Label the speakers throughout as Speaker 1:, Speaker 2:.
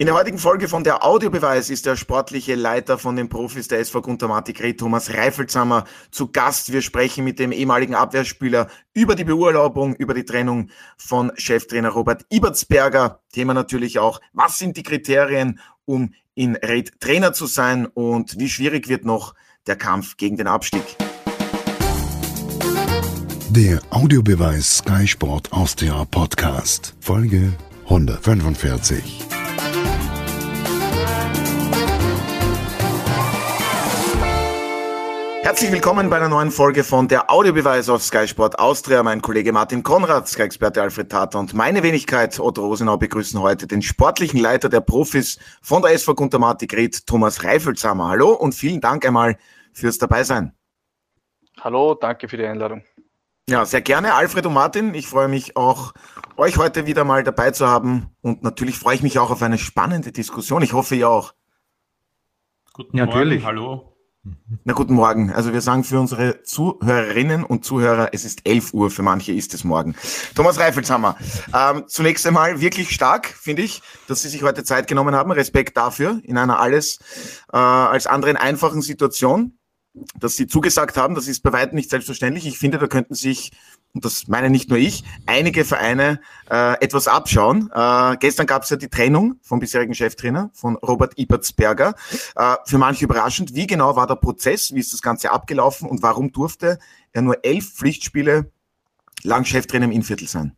Speaker 1: In der heutigen Folge von der Audiobeweis ist der sportliche Leiter von den Profis der SV Guntermatik Red, Thomas Reifelsamer, zu Gast. Wir sprechen mit dem ehemaligen Abwehrspieler über die Beurlaubung, über die Trennung von Cheftrainer Robert Ibertsberger. Thema natürlich auch, was sind die Kriterien, um in Red Trainer zu sein und wie schwierig wird noch der Kampf gegen den Abstieg.
Speaker 2: Der Audiobeweis Sky Sport Austria Podcast, Folge 145.
Speaker 1: Herzlich willkommen bei einer neuen Folge von der Audiobeweis auf Sky Sport Austria. Mein Kollege Martin Konrad, Sky-Experte Alfred Tata und meine Wenigkeit Otto Rosenau begrüßen heute den sportlichen Leiter der Profis von der SV Guntermatik Red, Thomas Reifelshammer. Hallo und vielen Dank einmal fürs Dabeisein.
Speaker 3: Hallo, danke für die Einladung.
Speaker 1: Ja, sehr gerne, Alfred und Martin. Ich freue mich auch, euch heute wieder mal dabei zu haben und natürlich freue ich mich auch auf eine spannende Diskussion. Ich hoffe, ihr auch.
Speaker 4: Guten Morgen, natürlich. hallo.
Speaker 1: Na guten Morgen. Also wir sagen für unsere Zuhörerinnen und Zuhörer, es ist 11 Uhr, für manche ist es morgen. Thomas Reifelshammer, ähm, zunächst einmal wirklich stark, finde ich, dass Sie sich heute Zeit genommen haben. Respekt dafür in einer alles äh, als anderen einfachen Situation dass Sie zugesagt haben. Das ist bei weitem nicht selbstverständlich. Ich finde, da könnten sich, und das meine nicht nur ich, einige Vereine äh, etwas abschauen. Äh, gestern gab es ja die Trennung vom bisherigen Cheftrainer, von Robert Ibertsberger. Äh, für manche überraschend. Wie genau war der Prozess? Wie ist das Ganze abgelaufen? Und warum durfte er nur elf Pflichtspiele lang Cheftrainer im Inviertel sein?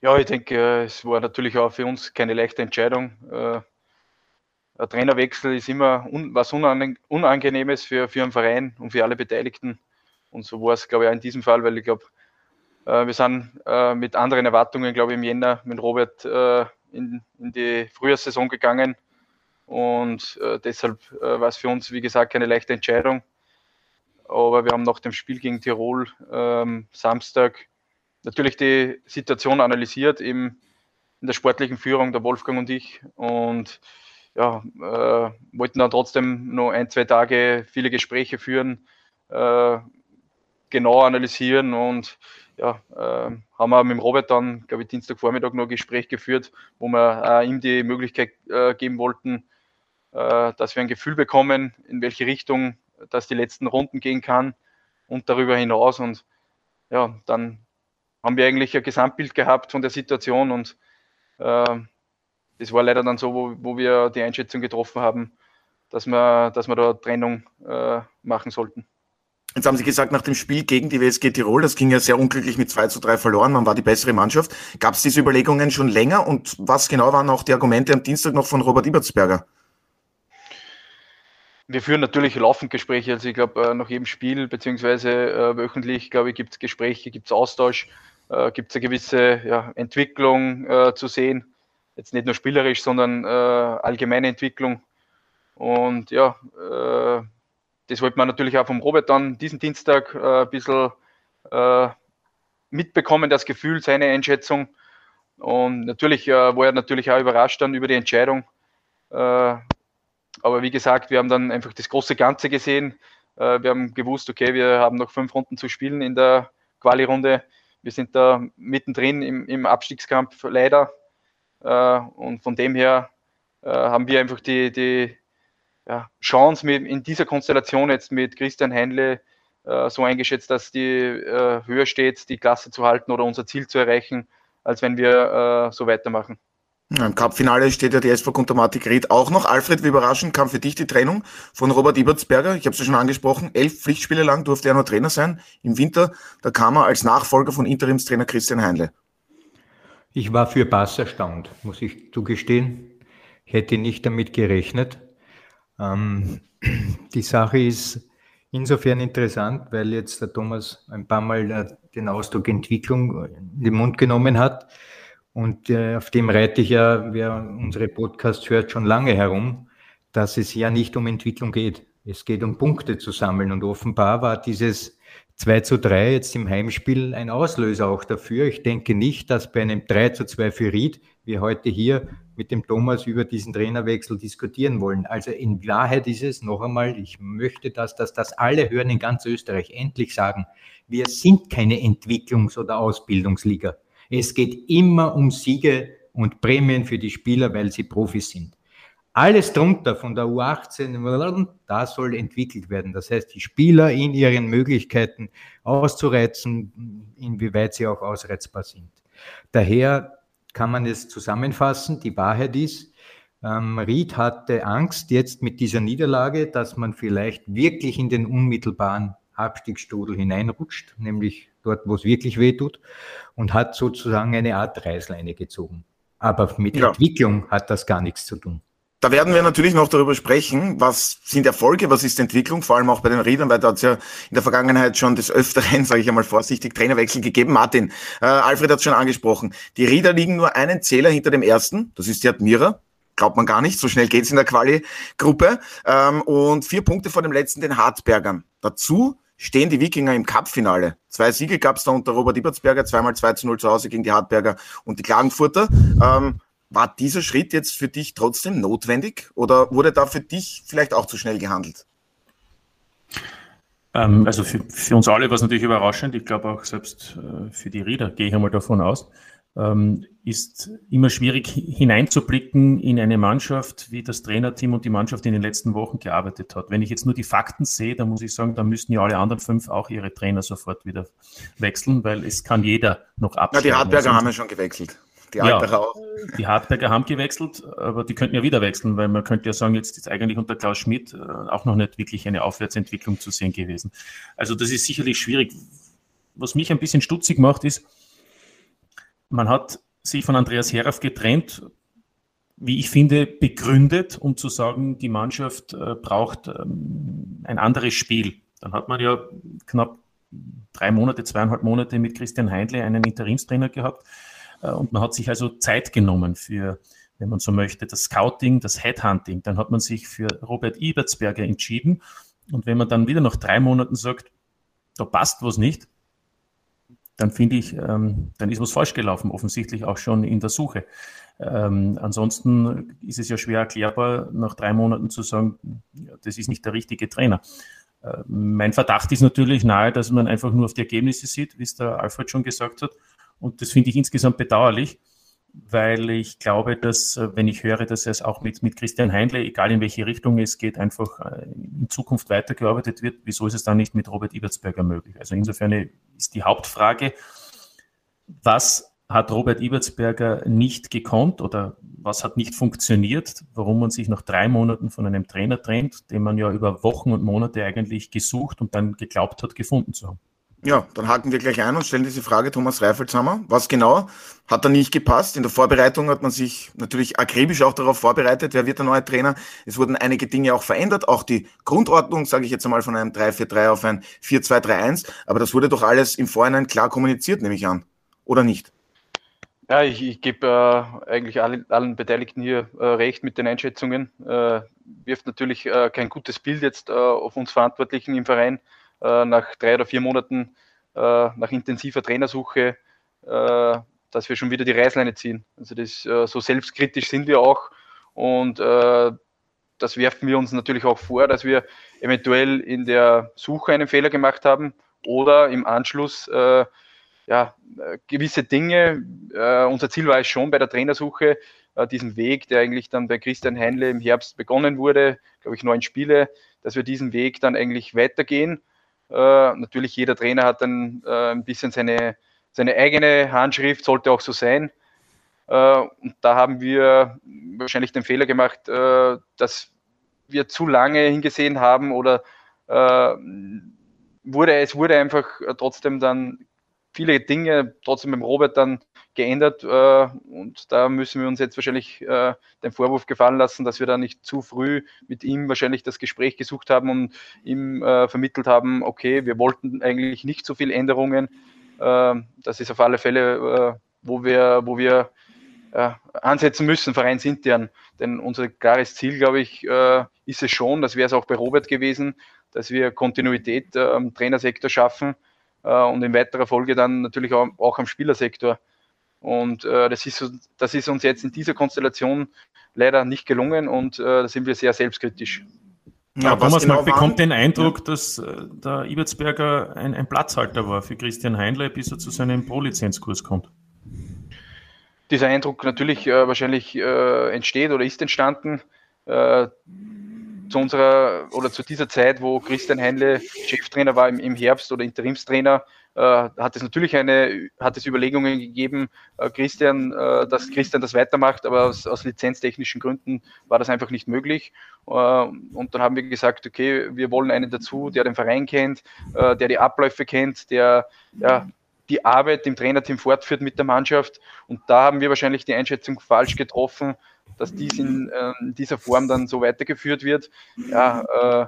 Speaker 3: Ja, ich denke, es war natürlich auch für uns keine leichte Entscheidung äh, ein Trainerwechsel ist immer was Unangenehmes für, für einen Verein und für alle Beteiligten. Und so war es, glaube ich, auch in diesem Fall, weil ich glaube, äh, wir sind äh, mit anderen Erwartungen, glaube ich, im Jänner mit Robert äh, in, in die Frühjahrssaison gegangen. Und deshalb war es für uns, wie gesagt, keine leichte Entscheidung. Aber wir haben nach dem Spiel gegen Tirol ähm, Samstag natürlich die Situation analysiert, eben in der sportlichen Führung, der Wolfgang und ich. Und ja, äh, wollten dann trotzdem noch ein, zwei Tage viele Gespräche führen, äh, genau analysieren und ja, äh, haben wir mit dem Robert dann, glaube ich, Dienstagvormittag noch ein Gespräch geführt, wo wir ihm die Möglichkeit äh, geben wollten, äh, dass wir ein Gefühl bekommen, in welche Richtung das die letzten Runden gehen kann und darüber hinaus. Und ja, dann haben wir eigentlich ein Gesamtbild gehabt von der Situation und äh, das war leider dann so, wo, wo wir die Einschätzung getroffen haben, dass wir, dass wir da Trennung äh, machen sollten.
Speaker 1: Jetzt haben Sie gesagt, nach dem Spiel gegen die WSG Tirol, das ging ja sehr unglücklich mit 2 zu 3 verloren, man war die bessere Mannschaft. Gab es diese Überlegungen schon länger und was genau waren auch die Argumente am Dienstag noch von Robert Ibertsberger?
Speaker 3: Wir führen natürlich laufend Gespräche, also ich glaube, äh, nach jedem Spiel, beziehungsweise äh, wöchentlich, glaube ich, gibt es Gespräche, gibt es Austausch, äh, gibt es eine gewisse ja, Entwicklung äh, zu sehen jetzt nicht nur spielerisch, sondern äh, allgemeine Entwicklung. Und ja, äh, das wollte man natürlich auch vom Robert dann diesen Dienstag äh, ein bisschen äh, mitbekommen, das Gefühl, seine Einschätzung. Und natürlich äh, war er natürlich auch überrascht dann über die Entscheidung. Äh, aber wie gesagt, wir haben dann einfach das große Ganze gesehen. wir haben gewusst, okay, wir haben noch fünf Runden zu spielen in der Quali-Runde. Wir sind da mittendrin im, im Abstiegskampf leider. Äh, und von dem her äh, haben wir einfach die, die ja, Chance mit, in dieser Konstellation jetzt mit Christian Heinle äh, so eingeschätzt, dass die höher steht, die Klasse zu halten oder unser Ziel zu erreichen, als wenn wir so weitermachen.
Speaker 1: Im Cup-Finale steht ja die SV Kuntermatik Ried auch noch. Alfred, wie überraschend kam für dich die Trennung von Robert Ibertsberger? Ich habe es ja schon angesprochen. Elf Pflichtspiele lang durfte er nur Trainer sein. Im Winter, da kam er als Nachfolger von Interimstrainer Christian Heinle.
Speaker 4: Ich war für Bass erstaunt, muss ich zugestehen. Ich hätte nicht damit gerechnet. Ähm, die Sache ist insofern interessant, weil jetzt der Thomas ein paar Mal äh, den Ausdruck Entwicklung in den Mund genommen hat. Und äh, auf dem reite ich ja, wer unsere Podcasts hört, schon lange herum, dass es ja nicht um Entwicklung geht. Es geht um Punkte zu sammeln. Und offenbar war dieses 2 zu 3 jetzt im Heimspiel ein Auslöser auch dafür. Ich denke nicht, dass bei einem 3 zu 2 für Ried wir heute hier mit dem Thomas über diesen Trainerwechsel diskutieren wollen. Also in Wahrheit ist es noch einmal, ich möchte, dass, dass das alle hören in ganz Österreich endlich sagen, wir sind keine Entwicklungs- oder Ausbildungsliga. Es geht immer um Siege und Prämien für die Spieler, weil sie Profis sind. Alles drunter von der U18, da soll entwickelt werden. Das heißt, die Spieler in ihren Möglichkeiten auszureizen, inwieweit sie auch ausreizbar sind. Daher kann man es zusammenfassen. Die Wahrheit ist, ähm, Ried hatte Angst jetzt mit dieser Niederlage, dass man vielleicht wirklich in den unmittelbaren Abstiegsstudel hineinrutscht, nämlich dort, wo es wirklich weh tut, und hat sozusagen eine Art Reißleine gezogen. Aber mit ja. Entwicklung hat das gar nichts zu tun.
Speaker 1: Da werden wir natürlich noch darüber sprechen, was sind Erfolge, was ist Entwicklung, vor allem auch bei den Riedern, weil da hat es ja in der Vergangenheit schon des Öfteren, sage ich einmal vorsichtig, Trainerwechsel gegeben. Martin, äh, Alfred hat es schon angesprochen. Die Rieder liegen nur einen Zähler hinter dem ersten, das ist die Admira. Glaubt man gar nicht, so schnell geht's in der Quali-Gruppe. Ähm, und vier Punkte vor dem letzten, den Hartbergern. Dazu stehen die Wikinger im Cup-Finale. Zwei Siege gab's da unter Robert Ibertsberger, zweimal 2 zu 0 zu Hause gegen die Hartberger und die Klagenfurter. Ähm, war dieser Schritt jetzt für dich trotzdem notwendig oder wurde da für dich vielleicht auch zu schnell gehandelt?
Speaker 5: Ähm, also für, für, uns alle war es natürlich überraschend. Ich glaube auch selbst äh, für die Rieder gehe ich einmal davon aus. Ähm, ist immer schwierig hineinzublicken in eine Mannschaft, wie das Trainerteam und die Mannschaft in den letzten Wochen gearbeitet hat. Wenn ich jetzt nur die Fakten sehe, dann muss ich sagen, dann müssten ja alle anderen fünf auch ihre Trainer sofort wieder wechseln, weil es kann jeder noch absteigen.
Speaker 1: Ja, die Hartberger haben ja schon gewechselt.
Speaker 5: Die ja, auch. Die Hartberger haben gewechselt, aber die könnten ja wieder wechseln, weil man könnte ja sagen, jetzt ist eigentlich unter Klaus Schmidt äh, auch noch nicht wirklich eine Aufwärtsentwicklung zu sehen gewesen. Also das ist sicherlich schwierig. Was mich ein bisschen stutzig macht, ist, man hat sich von Andreas Herauf getrennt, wie ich finde, begründet, um zu sagen, die Mannschaft äh, braucht ähm, ein anderes Spiel. Dann hat man ja knapp drei Monate, zweieinhalb Monate mit Christian Heindle einen Interimstrainer gehabt und man hat sich also Zeit genommen für, wenn man so möchte, das Scouting, das Headhunting. Dann hat man sich für Robert Ibertsberger entschieden. Und wenn man dann wieder nach drei Monaten sagt, da passt was nicht, dann finde ich, ähm, dann ist was falsch gelaufen, offensichtlich auch schon in der Suche. Ähm, ansonsten ist es ja schwer erklärbar, nach drei Monaten zu sagen, ja, das ist nicht der richtige Trainer. Äh, mein Verdacht ist natürlich nahe, dass man einfach nur auf die Ergebnisse sieht, wie es der Alfred schon gesagt hat. Und das finde ich insgesamt bedauerlich, weil ich glaube, dass, äh, wenn ich höre, dass es auch mit, mit Christian Heindle, egal in welche Richtung es geht, einfach äh, in Zukunft weitergearbeitet wird, wieso ist es dann nicht mit Robert Ibertsberger möglich? Also insofern ist die Hauptfrage, was hat Robert Ibertsberger nicht gekonnt oder was hat nicht funktioniert, warum man sich nach drei Monaten von einem Trainer trennt, den man ja über Wochen und Monate eigentlich gesucht und dann geglaubt hat, gefunden zu haben.
Speaker 1: Ja, dann haken wir gleich ein und stellen diese Frage Thomas Reifelshammer. Was genau hat da nicht gepasst? In der Vorbereitung hat man sich natürlich akribisch auch darauf vorbereitet, wer wird der neue Trainer. Es wurden einige Dinge auch verändert, auch die Grundordnung, sage ich jetzt einmal, von einem 3-4-3 auf ein 4-2-3-1. Aber das wurde doch alles im Vorhinein klar kommuniziert, nehme ich an. Oder nicht?
Speaker 3: Ja, ich, ich gebe äh, eigentlich allen, allen, Beteiligten hier äh, recht mit den Einschätzungen. Äh, wirft natürlich äh, kein gutes Bild jetzt äh, auf uns Verantwortlichen im Verein nach drei oder vier Monaten äh, nach intensiver Trainersuche, äh, dass wir schon wieder die Reißleine ziehen. Also das, so selbstkritisch sind wir auch und das werfen wir uns natürlich auch vor, dass wir eventuell in der Suche einen Fehler gemacht haben oder im Anschluss äh, ja, gewisse Dinge. Äh, unser Ziel war es schon bei der Trainersuche, äh, diesen Weg, der eigentlich dann bei Christian Heinle im Herbst begonnen wurde, glaube ich, neun Spiele, dass wir diesen Weg dann eigentlich weitergehen äh, natürlich, jeder Trainer hat dann äh, ein bisschen seine, seine eigene Handschrift, sollte auch so sein. Äh, und da haben wir wahrscheinlich den Fehler gemacht, äh, dass wir zu lange hingesehen haben oder äh, wurde, es wurde einfach trotzdem dann viele Dinge trotzdem beim Robert dann geändert äh, und da müssen wir uns jetzt wahrscheinlich äh, den Vorwurf gefallen lassen, dass wir da nicht zu früh mit ihm wahrscheinlich das Gespräch gesucht haben und ihm äh, vermittelt haben, okay, wir wollten eigentlich nicht so viele Änderungen. Äh, das ist auf alle Fälle, äh, wo wir, wo wir äh, ansetzen müssen, vereinsintern. Denn unser klares Ziel, glaube ich, ist es schon, das wäre es auch bei Robert gewesen, dass wir Kontinuität am Trainersektor schaffen und in weiterer Folge dann natürlich auch, auch am Spielersektor. Und äh, das, ist, das ist uns jetzt in dieser Konstellation leider nicht gelungen und äh, da sind wir sehr selbstkritisch.
Speaker 5: Ja, Thomas, genau man bekommt den Eindruck, ja. dass äh, der Ibertsberger ein, ein, Platzhalter war für Christian Heinle, bis er zu seinem Pro-Lizenzkurs kommt.
Speaker 3: dieser Eindruck natürlich äh, wahrscheinlich äh, entsteht oder ist entstanden äh, zu unserer oder zu dieser Zeit, wo Christian Heinle Cheftrainer war im, im Herbst oder Interimstrainer, äh, hat es natürlich eine, hat es Überlegungen gegeben, äh, Christian, äh, dass Christian das weitermacht, aber aus, aus, lizenztechnischen Gründen war das einfach nicht möglich. Äh, und dann haben wir gesagt, okay, wir wollen einen dazu, der den Verein kennt, äh, der die Abläufe kennt, der ja, die Arbeit im Trainerteam fortführt mit der Mannschaft. Und da haben wir wahrscheinlich die Einschätzung falsch getroffen, dass dies in, äh, dieser Form dann so weitergeführt wird. Ja, äh,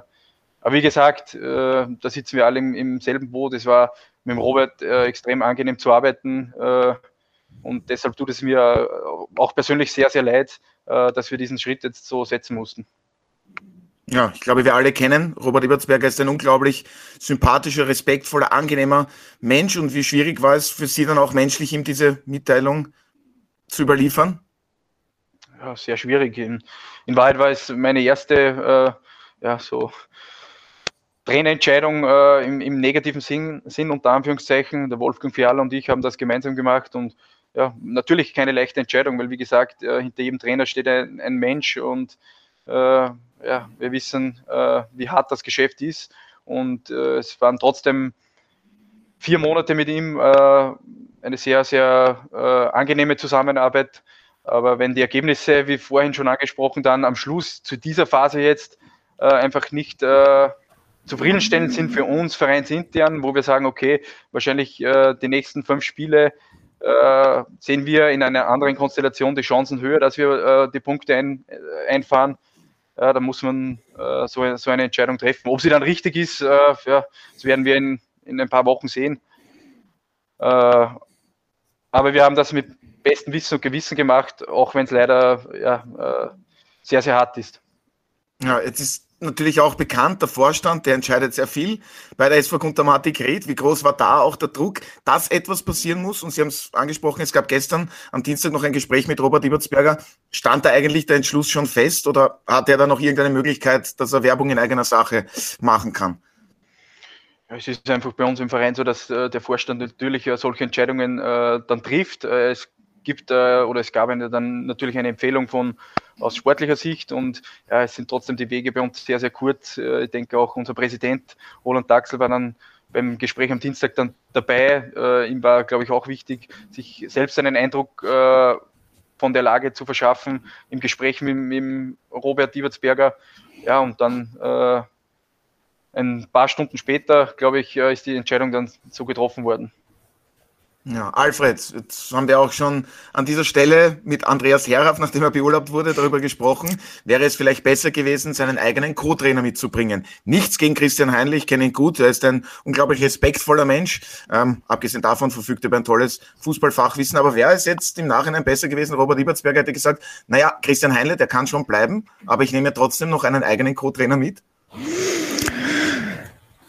Speaker 3: aber wie gesagt, äh, da sitzen wir alle im, im, selben Boot. Es war mit dem Robert äh, extrem angenehm zu arbeiten. Äh, und deshalb tut es mir auch persönlich sehr, sehr leid, äh, dass wir diesen Schritt jetzt so setzen mussten.
Speaker 1: Ja, ich glaube, wir alle kennen. Robert Ebertsberger ist ein unglaublich sympathischer, respektvoller, angenehmer Mensch. Und wie schwierig war es für Sie dann auch menschlich, ihm diese Mitteilung zu überliefern?
Speaker 3: Ja, sehr schwierig. In, in Wahrheit war es meine erste, äh, ja, so Trainerentscheidung äh, im, im, negativen Sinn, Sinn, unter Anführungszeichen. Der Wolfgang Fiala und ich haben das gemeinsam gemacht und ja, natürlich keine leichte Entscheidung, weil wie gesagt, äh, hinter jedem Trainer steht ein, ein Mensch und äh, ja, wir wissen, äh, wie hart das Geschäft ist. Und äh, es waren trotzdem vier Monate mit ihm eine sehr, sehr angenehme Zusammenarbeit. Aber wenn die Ergebnisse, wie vorhin schon angesprochen, dann am Schluss zu dieser Phase jetzt äh, einfach nicht äh, zufriedenstellend sind für uns vereinsintern, wo wir sagen, okay, wahrscheinlich die nächsten fünf Spiele sehen wir in einer anderen Konstellation die Chancen höher, dass wir die Punkte ein, einfahren ja, da muss man äh, so, so, eine Entscheidung treffen. Ob sie dann richtig ist, äh, ja, das werden wir in, in ein paar Wochen sehen. Äh, aber wir haben das mit bestem Wissen und Gewissen gemacht, auch wenn es leider ja, äh, sehr, sehr hart ist.
Speaker 1: Ja, jetzt ist natürlich auch bekannt, der Vorstand, der entscheidet sehr viel bei der SV Kuntermatik Red. Wie groß war da auch der Druck, dass etwas passieren muss? Und Sie haben es angesprochen, es gab gestern am Dienstag noch ein Gespräch mit Robert Ibertsberger. Stand da eigentlich der Entschluss schon fest oder hat er da noch irgendeine Möglichkeit, dass er Werbung in eigener Sache machen kann?
Speaker 3: Es ist einfach bei uns im Verein so, dass äh, der Vorstand natürlich äh, solche Entscheidungen äh, dann trifft. Äh, es gibt äh, oder es gab eine, dann natürlich eine Empfehlung von aus sportlicher Sicht und ja, es sind trotzdem die Wege bei uns sehr, sehr kurz. Äh, ich denke auch unser Präsident Roland Daxel war dann beim Gespräch am Dienstag dann dabei. Äh, ihm war, glaube ich, auch wichtig, sich selbst einen Eindruck äh, von der Lage zu verschaffen im Gespräch mit, mit Robert Diebertsberger. Ja, und dann äh, ein paar Stunden später, glaube ich, äh, ist die Entscheidung dann so getroffen worden.
Speaker 1: Ja, Alfred, jetzt haben wir auch schon an dieser Stelle mit Andreas Herraff, nachdem er beurlaubt wurde, darüber gesprochen. Wäre es vielleicht besser gewesen, seinen eigenen Co-Trainer mitzubringen? Nichts gegen Christian Heinrich, ich kenne ihn gut. Er ist ein unglaublich respektvoller Mensch. Ähm, abgesehen davon verfügt er über ein tolles Fußballfachwissen. Aber wäre es jetzt im Nachhinein besser gewesen? Robert Ibertsberger hätte gesagt, naja, Christian Heinle, der kann schon bleiben, aber ich nehme ja trotzdem noch einen eigenen Co-Trainer mit.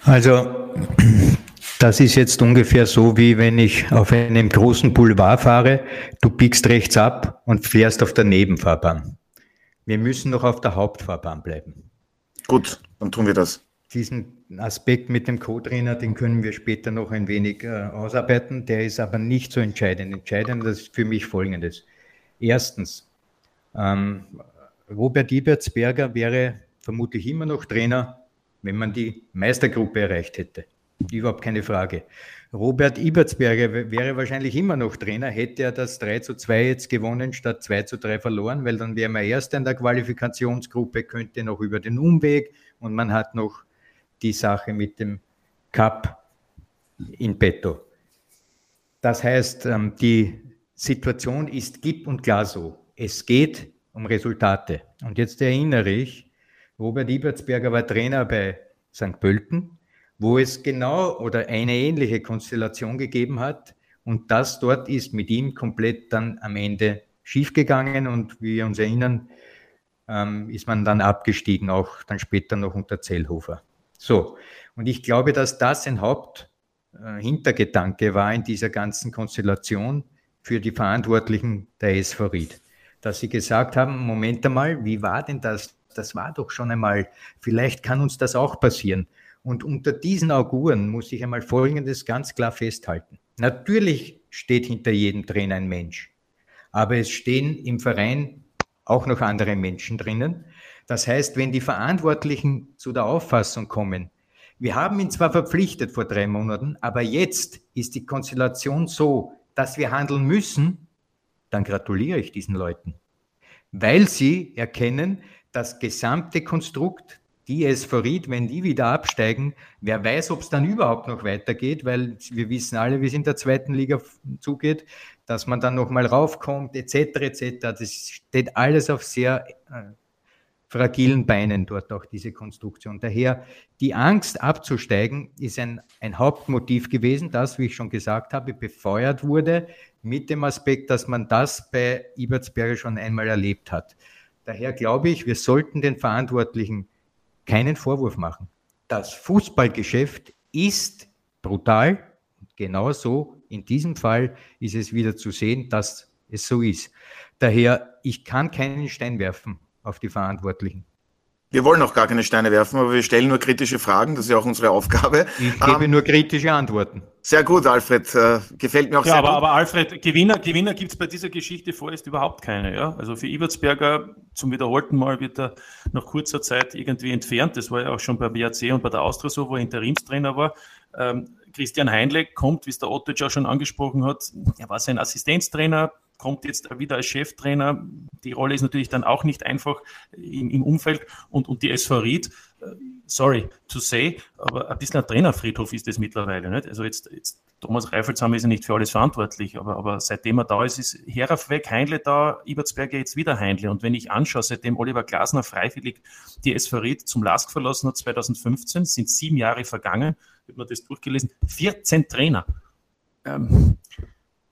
Speaker 4: Also, das ist jetzt ungefähr so, wie wenn ich auf einem großen Boulevard fahre, du biegst rechts ab und fährst auf der Nebenfahrbahn. Wir müssen noch auf der Hauptfahrbahn bleiben.
Speaker 1: Gut, dann tun wir das.
Speaker 4: Diesen Aspekt mit dem Co-Trainer, den können wir später noch ein wenig äh, ausarbeiten. Der ist aber nicht so entscheidend. Entscheidend ist für mich Folgendes. Erstens, ähm, Robert Ibertsberger wäre vermutlich immer noch Trainer, wenn man die Meistergruppe erreicht hätte. Überhaupt keine Frage. Robert Ibertsberger wäre wahrscheinlich immer noch Trainer, hätte er das 3 zu 2 jetzt gewonnen statt 2 zu 3 verloren, weil dann wäre man Erster in der Qualifikationsgruppe, könnte noch über den Umweg und man hat noch die Sache mit dem Cup in petto. Das heißt, ähm, die Situation ist gib und klar so. Es geht um Resultate. Und jetzt erinnere ich, Robert Ibertsberger war Trainer bei St. Pölten, wo es genau oder eine ähnliche Konstellation gegeben hat. Und das dort ist mit ihm komplett dann am Ende schiefgegangen und wie wir uns erinnern, ähm, ist man dann abgestiegen, auch dann später noch unter Zellhofer. So, und ich glaube, dass das ein Haupthintergedanke äh, war in dieser ganzen Konstellation für die Verantwortlichen der SV Ried, dass sie gesagt haben, Moment einmal, wie war denn das? Das war doch schon einmal, vielleicht kann uns das auch passieren. Und unter diesen Auguren muss ich einmal Folgendes ganz klar festhalten. Natürlich steht hinter jedem Trainer ein Mensch. Aber es stehen im Verein auch noch andere Menschen drinnen. Das heißt, wenn die Verantwortlichen zu der Auffassung kommen, wir haben ihn zwar verpflichtet vor drei Monaten, aber jetzt ist die Konstellation so, dass wir handeln müssen, dann gratuliere ich diesen Leuten, weil sie erkennen, das gesamte Konstrukt, die Esphorit, wenn die wieder absteigen, wer weiß, ob es dann überhaupt noch weitergeht, weil wir wissen alle, wie es in der zweiten Liga zugeht, dass man dann nochmal raufkommt, etc., etc. Das steht alles auf sehr äh, fragilen Beinen dort auch diese Konstruktion. Daher die Angst abzusteigen ist ein, ein Hauptmotiv gewesen, das, wie ich schon gesagt habe, befeuert wurde mit dem Aspekt, dass man das bei Ibertsberger schon einmal erlebt hat. Daher glaube ich, wir sollten den Verantwortlichen keinen Vorwurf machen. Das Fußballgeschäft ist brutal genauso in diesem Fall ist es wieder zu sehen, dass es so ist. Daher, ich kann keinen Stein werfen auf die Verantwortlichen.
Speaker 1: Wir wollen auch gar keine Steine werfen, aber wir stellen nur kritische Fragen. Das ist ja auch unsere Aufgabe.
Speaker 4: Ich gebe ähm, nur kritische Antworten.
Speaker 1: Sehr gut, Alfred. Äh, gefällt mir auch
Speaker 5: ja,
Speaker 1: sehr
Speaker 5: aber,
Speaker 1: gut.
Speaker 5: Aber Alfred, Gewinner, Gewinner gibt es bei dieser Geschichte vorerst überhaupt keine. Ja? Also für Ibertsberger zum wiederholten Mal wird er nach kurzer Zeit irgendwie entfernt. Das war ja auch schon bei WAC und bei der Austria so, wo er Interimstrainer war. Ähm, Christian Heinle kommt, wie es der Otto auch schon angesprochen hat, er war sein Assistenztrainer, kommt jetzt wieder als Cheftrainer. Die Rolle ist natürlich dann auch nicht einfach im, im Umfeld. Und, und die SV Ried, äh, sorry to say, aber ein bisschen ein Trainerfriedhof ist das mittlerweile. Nicht? Also jetzt, jetzt Thomas Reifelshammer ist ja nicht für alles verantwortlich, aber, aber seitdem er da ist, ist Herauf weg, Heinle da, Ibertsberger jetzt wieder Heinle. Und wenn ich anschaue, seitdem Oliver Glasner freiwillig die SV Ried zum LASK verlassen hat, 2015, sind sieben Jahre vergangen, wird man das durchgelesen, 14 Trainer. Ähm,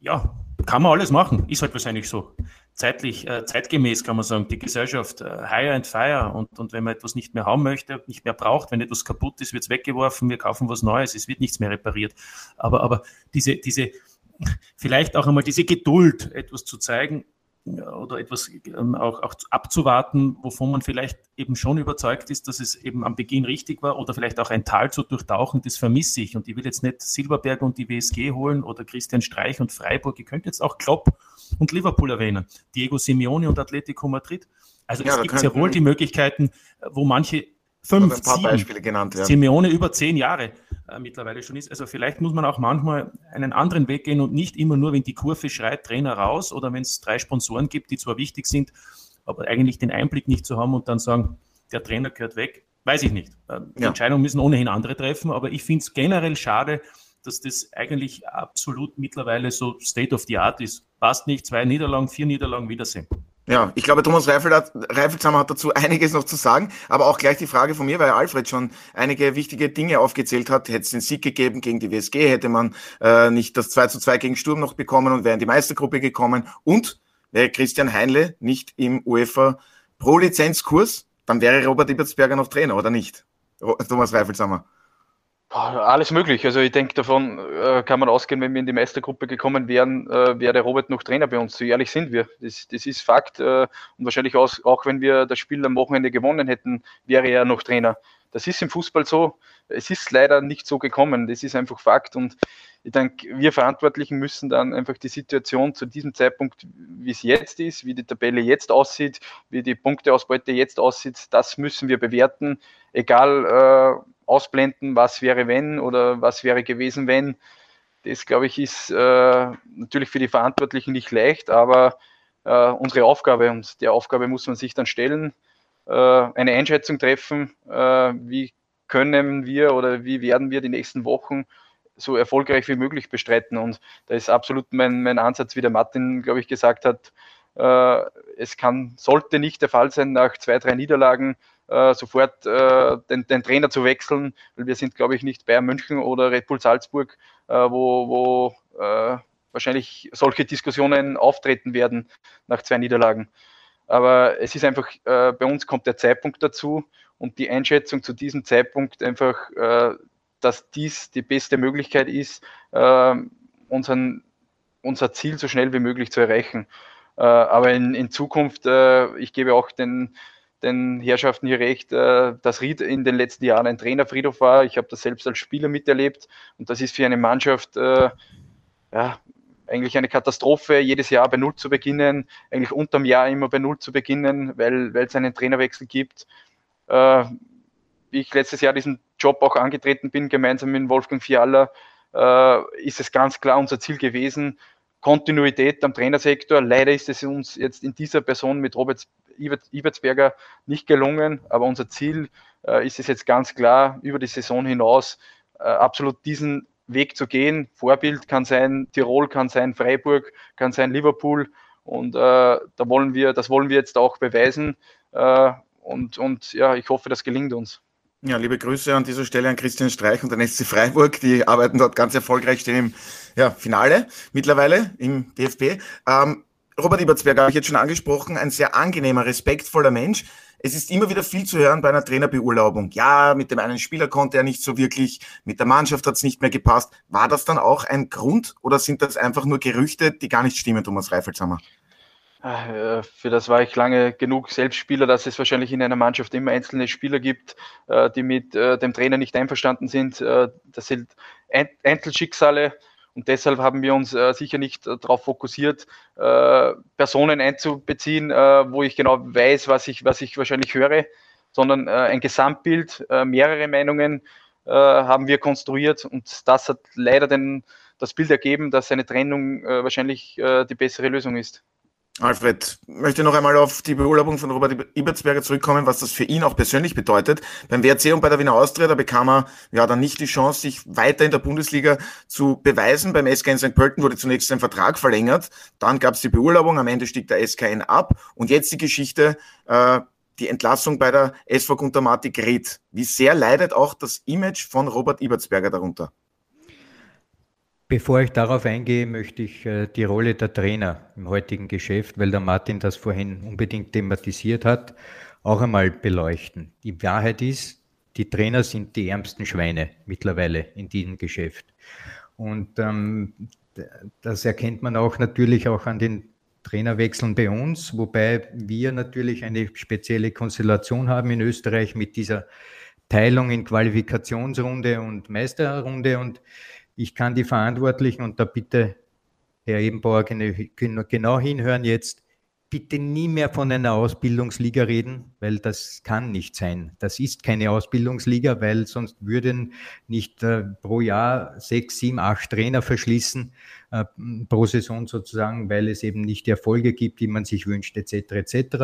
Speaker 5: ja, kann man alles machen, ist halt wahrscheinlich so. Zeitlich, äh, zeitgemäß kann man sagen, die Gesellschaft, äh, hire and fire. Und, und wenn man etwas nicht mehr haben möchte, nicht mehr braucht, wenn etwas kaputt ist, wird es weggeworfen, wir kaufen was Neues, es wird nichts mehr repariert. Aber, aber diese, diese, vielleicht auch einmal diese Geduld, etwas zu zeigen, oder etwas ähm, auch, auch abzuwarten, wovon man vielleicht eben schon überzeugt ist, dass es eben am Beginn richtig war oder vielleicht auch ein Tal zu durchtauchen, das vermisse ich. Und ich will jetzt nicht Silberberg und die WSG holen oder Christian Streich und Freiburg. Ich könnte jetzt auch Klopp und Liverpool erwähnen, Diego Simeone und Atletico Madrid. Also ja, es gibt sehr wohl die Möglichkeiten, wo manche fünf, sieben, Beispiele genannt werden. Simeone über zehn Jahre äh, mittlerweile schon ist. Also vielleicht muss man auch manchmal einen anderen Weg gehen und nicht immer nur, wenn die Kurve schreit, Trainer raus oder wenn es drei Sponsoren gibt, die zwar wichtig sind, aber eigentlich den Einblick nicht zu haben und dann sagen, der Trainer gehört weg. Weiß ich nicht. Äh, die ja. Entscheidungen müssen ohnehin andere treffen, aber ich finde es generell schade, dass das eigentlich absolut mittlerweile so State of the Art ist. Passt nicht, zwei Niederlagen, vier Niederlagen, Wiedersehen.
Speaker 1: Ja, ich glaube, Thomas Reifel hat, Reifelshammer hat dazu einiges noch zu sagen, aber auch gleich die Frage von mir, weil Alfred schon einige wichtige Dinge aufgezählt hat. Hätte es den Sieg gegeben gegen die WSG, hätte man äh, nicht das 2 zu 2 gegen Sturm noch bekommen und wäre in die Meistergruppe gekommen und wäre Christian Heinle nicht im UEFA Pro-Lizenzkurs, dann wäre Robert Ibertsberger noch Trainer, oder nicht? Thomas Reifelshammer.
Speaker 3: Alles möglich. Also ich denke, davon äh, kann man ausgehen, wenn wir in die Meistergruppe gekommen wären, äh, wäre der Robert noch Trainer bei uns. So ehrlich sind wir. Das, das ist Fakt. Äh, und wahrscheinlich auch, auch wenn wir das Spiel am Wochenende gewonnen hätten, wäre er noch Trainer. Das ist im Fußball so. Es ist leider nicht so gekommen. Das ist einfach Fakt. Und ich denke, wir Verantwortlichen müssen dann einfach die Situation zu diesem Zeitpunkt, wie es jetzt ist, wie die Tabelle jetzt aussieht, wie die Punkteausbeute jetzt aussieht, das müssen wir bewerten, egal äh, ausblenden, was wäre wenn oder was wäre gewesen wenn. Das, glaube ich, ist äh, natürlich für die Verantwortlichen nicht leicht, aber äh, unsere Aufgabe und der Aufgabe muss man sich dann stellen, äh, eine Einschätzung treffen, äh, wie können wir oder wie werden wir die nächsten Wochen so erfolgreich wie möglich bestreiten. Und da ist absolut mein, mein Ansatz, wie der Martin, glaube ich, gesagt hat, äh, es kann, sollte nicht der Fall sein, nach zwei, drei Niederlagen äh, sofort äh, den, den, Trainer zu wechseln, weil wir sind, glaube ich, nicht Bayern München oder Red Bull Salzburg, äh, wo, wo äh, wahrscheinlich solche Diskussionen auftreten werden nach zwei Niederlagen. Aber es ist einfach, äh, bei uns kommt der Zeitpunkt dazu und die Einschätzung zu diesem Zeitpunkt einfach dass dies die beste Möglichkeit ist, unseren, unser Ziel so schnell wie möglich zu erreichen. Aber in, in Zukunft, ich gebe auch den, den Herrschaften hier recht, äh, dass Ried in den letzten Jahren ein Trainerfriedhof war. Ich habe das selbst als Spieler miterlebt und das ist für eine Mannschaft äh, ja, eigentlich eine Katastrophe, jedes Jahr bei Null zu beginnen, eigentlich unterm Jahr immer bei Null zu beginnen, weil, es einen Trainerwechsel gibt. Äh, wie ich letztes Jahr diesen Job auch angetreten bin, gemeinsam mit Wolfgang Fiala, äh, ist es ganz klar unser Ziel gewesen, Kontinuität am Trainersektor. Leider ist es uns jetzt in dieser Person mit Robert Ibertsberger nicht gelungen, aber unser Ziel äh, ist es jetzt ganz klar, über die Saison hinaus äh, absolut diesen Weg zu gehen. Vorbild kann sein Tirol, kann sein Freiburg, kann sein Liverpool. Und äh, da wollen wir, das wollen wir jetzt auch beweisen. Äh, und, und ja, ich hoffe, das gelingt uns.
Speaker 1: Ja, liebe Grüße an dieser Stelle an Christian Streich und den SC Freiburg. Die arbeiten dort ganz erfolgreich, stehen im ja, Finale mittlerweile im DFB. Ähm, Robert Ibertsberger habe ich jetzt schon angesprochen, ein sehr angenehmer, respektvoller Mensch. Es ist immer wieder viel zu hören bei einer Trainerbeurlaubung. Ja, mit dem einen Spieler konnte er nicht so wirklich, mit der Mannschaft hat es nicht mehr gepasst. War das dann auch ein Grund oder sind das einfach nur Gerüchte, die gar nicht stimmen, Thomas Reifelshammer?
Speaker 3: Ah, für das war ich lange genug Selbstspieler, dass es wahrscheinlich in einer Mannschaft immer einzelne Spieler gibt, äh, die mit äh, dem Trainer nicht einverstanden sind. Äh, das sind Einzelschicksale und deshalb haben wir uns sicher nicht darauf fokussiert, Personen einzubeziehen, wo ich genau weiß, was ich, was ich wahrscheinlich höre, sondern ein Gesamtbild, mehrere Meinungen haben wir konstruiert und das hat leider den, das Bild ergeben, dass eine Trennung wahrscheinlich die bessere Lösung ist.
Speaker 1: Alfred, möchte noch einmal auf die Beurlaubung von Robert Ibertsberger zurückkommen, was das für ihn auch persönlich bedeutet. Beim WRC und bei der Wiener Austria, da bekam er ja dann nicht die Chance, sich weiter in der Bundesliga zu beweisen. Beim SK in St. Pölten wurde zunächst sein Vertrag verlängert, dann gab es die Beurlaubung, am Ende stieg der SKN ab und jetzt die Geschichte, äh, die Entlassung bei der SV Guntermatik Ried. Wie sehr leidet auch das Image von Robert Ibertsberger darunter?
Speaker 4: Bevor ich darauf eingehe, möchte ich äh, die Rolle der Trainer im heutigen Geschäft, weil der Martin das vorhin unbedingt thematisiert hat, auch einmal beleuchten. Die Wahrheit ist, die Trainer sind die ärmsten Schweine mittlerweile in diesem Geschäft. Und ähm, das erkennt man auch natürlich auch an den Trainerwechseln bei uns, wobei wir natürlich eine spezielle Konstellation haben in Österreich mit dieser Teilung in Qualifikationsrunde und Meisterrunde und ich kann die Verantwortlichen und da bitte Herr Ebenbauer genau hinhören jetzt, bitte nie mehr von einer Ausbildungsliga reden, weil das kann nicht sein. Das ist keine Ausbildungsliga, weil sonst würden nicht äh, pro Jahr sechs, sieben, acht Trainer verschließen äh, pro Saison sozusagen, weil es eben nicht die Erfolge gibt, die man sich wünscht, etc. etc.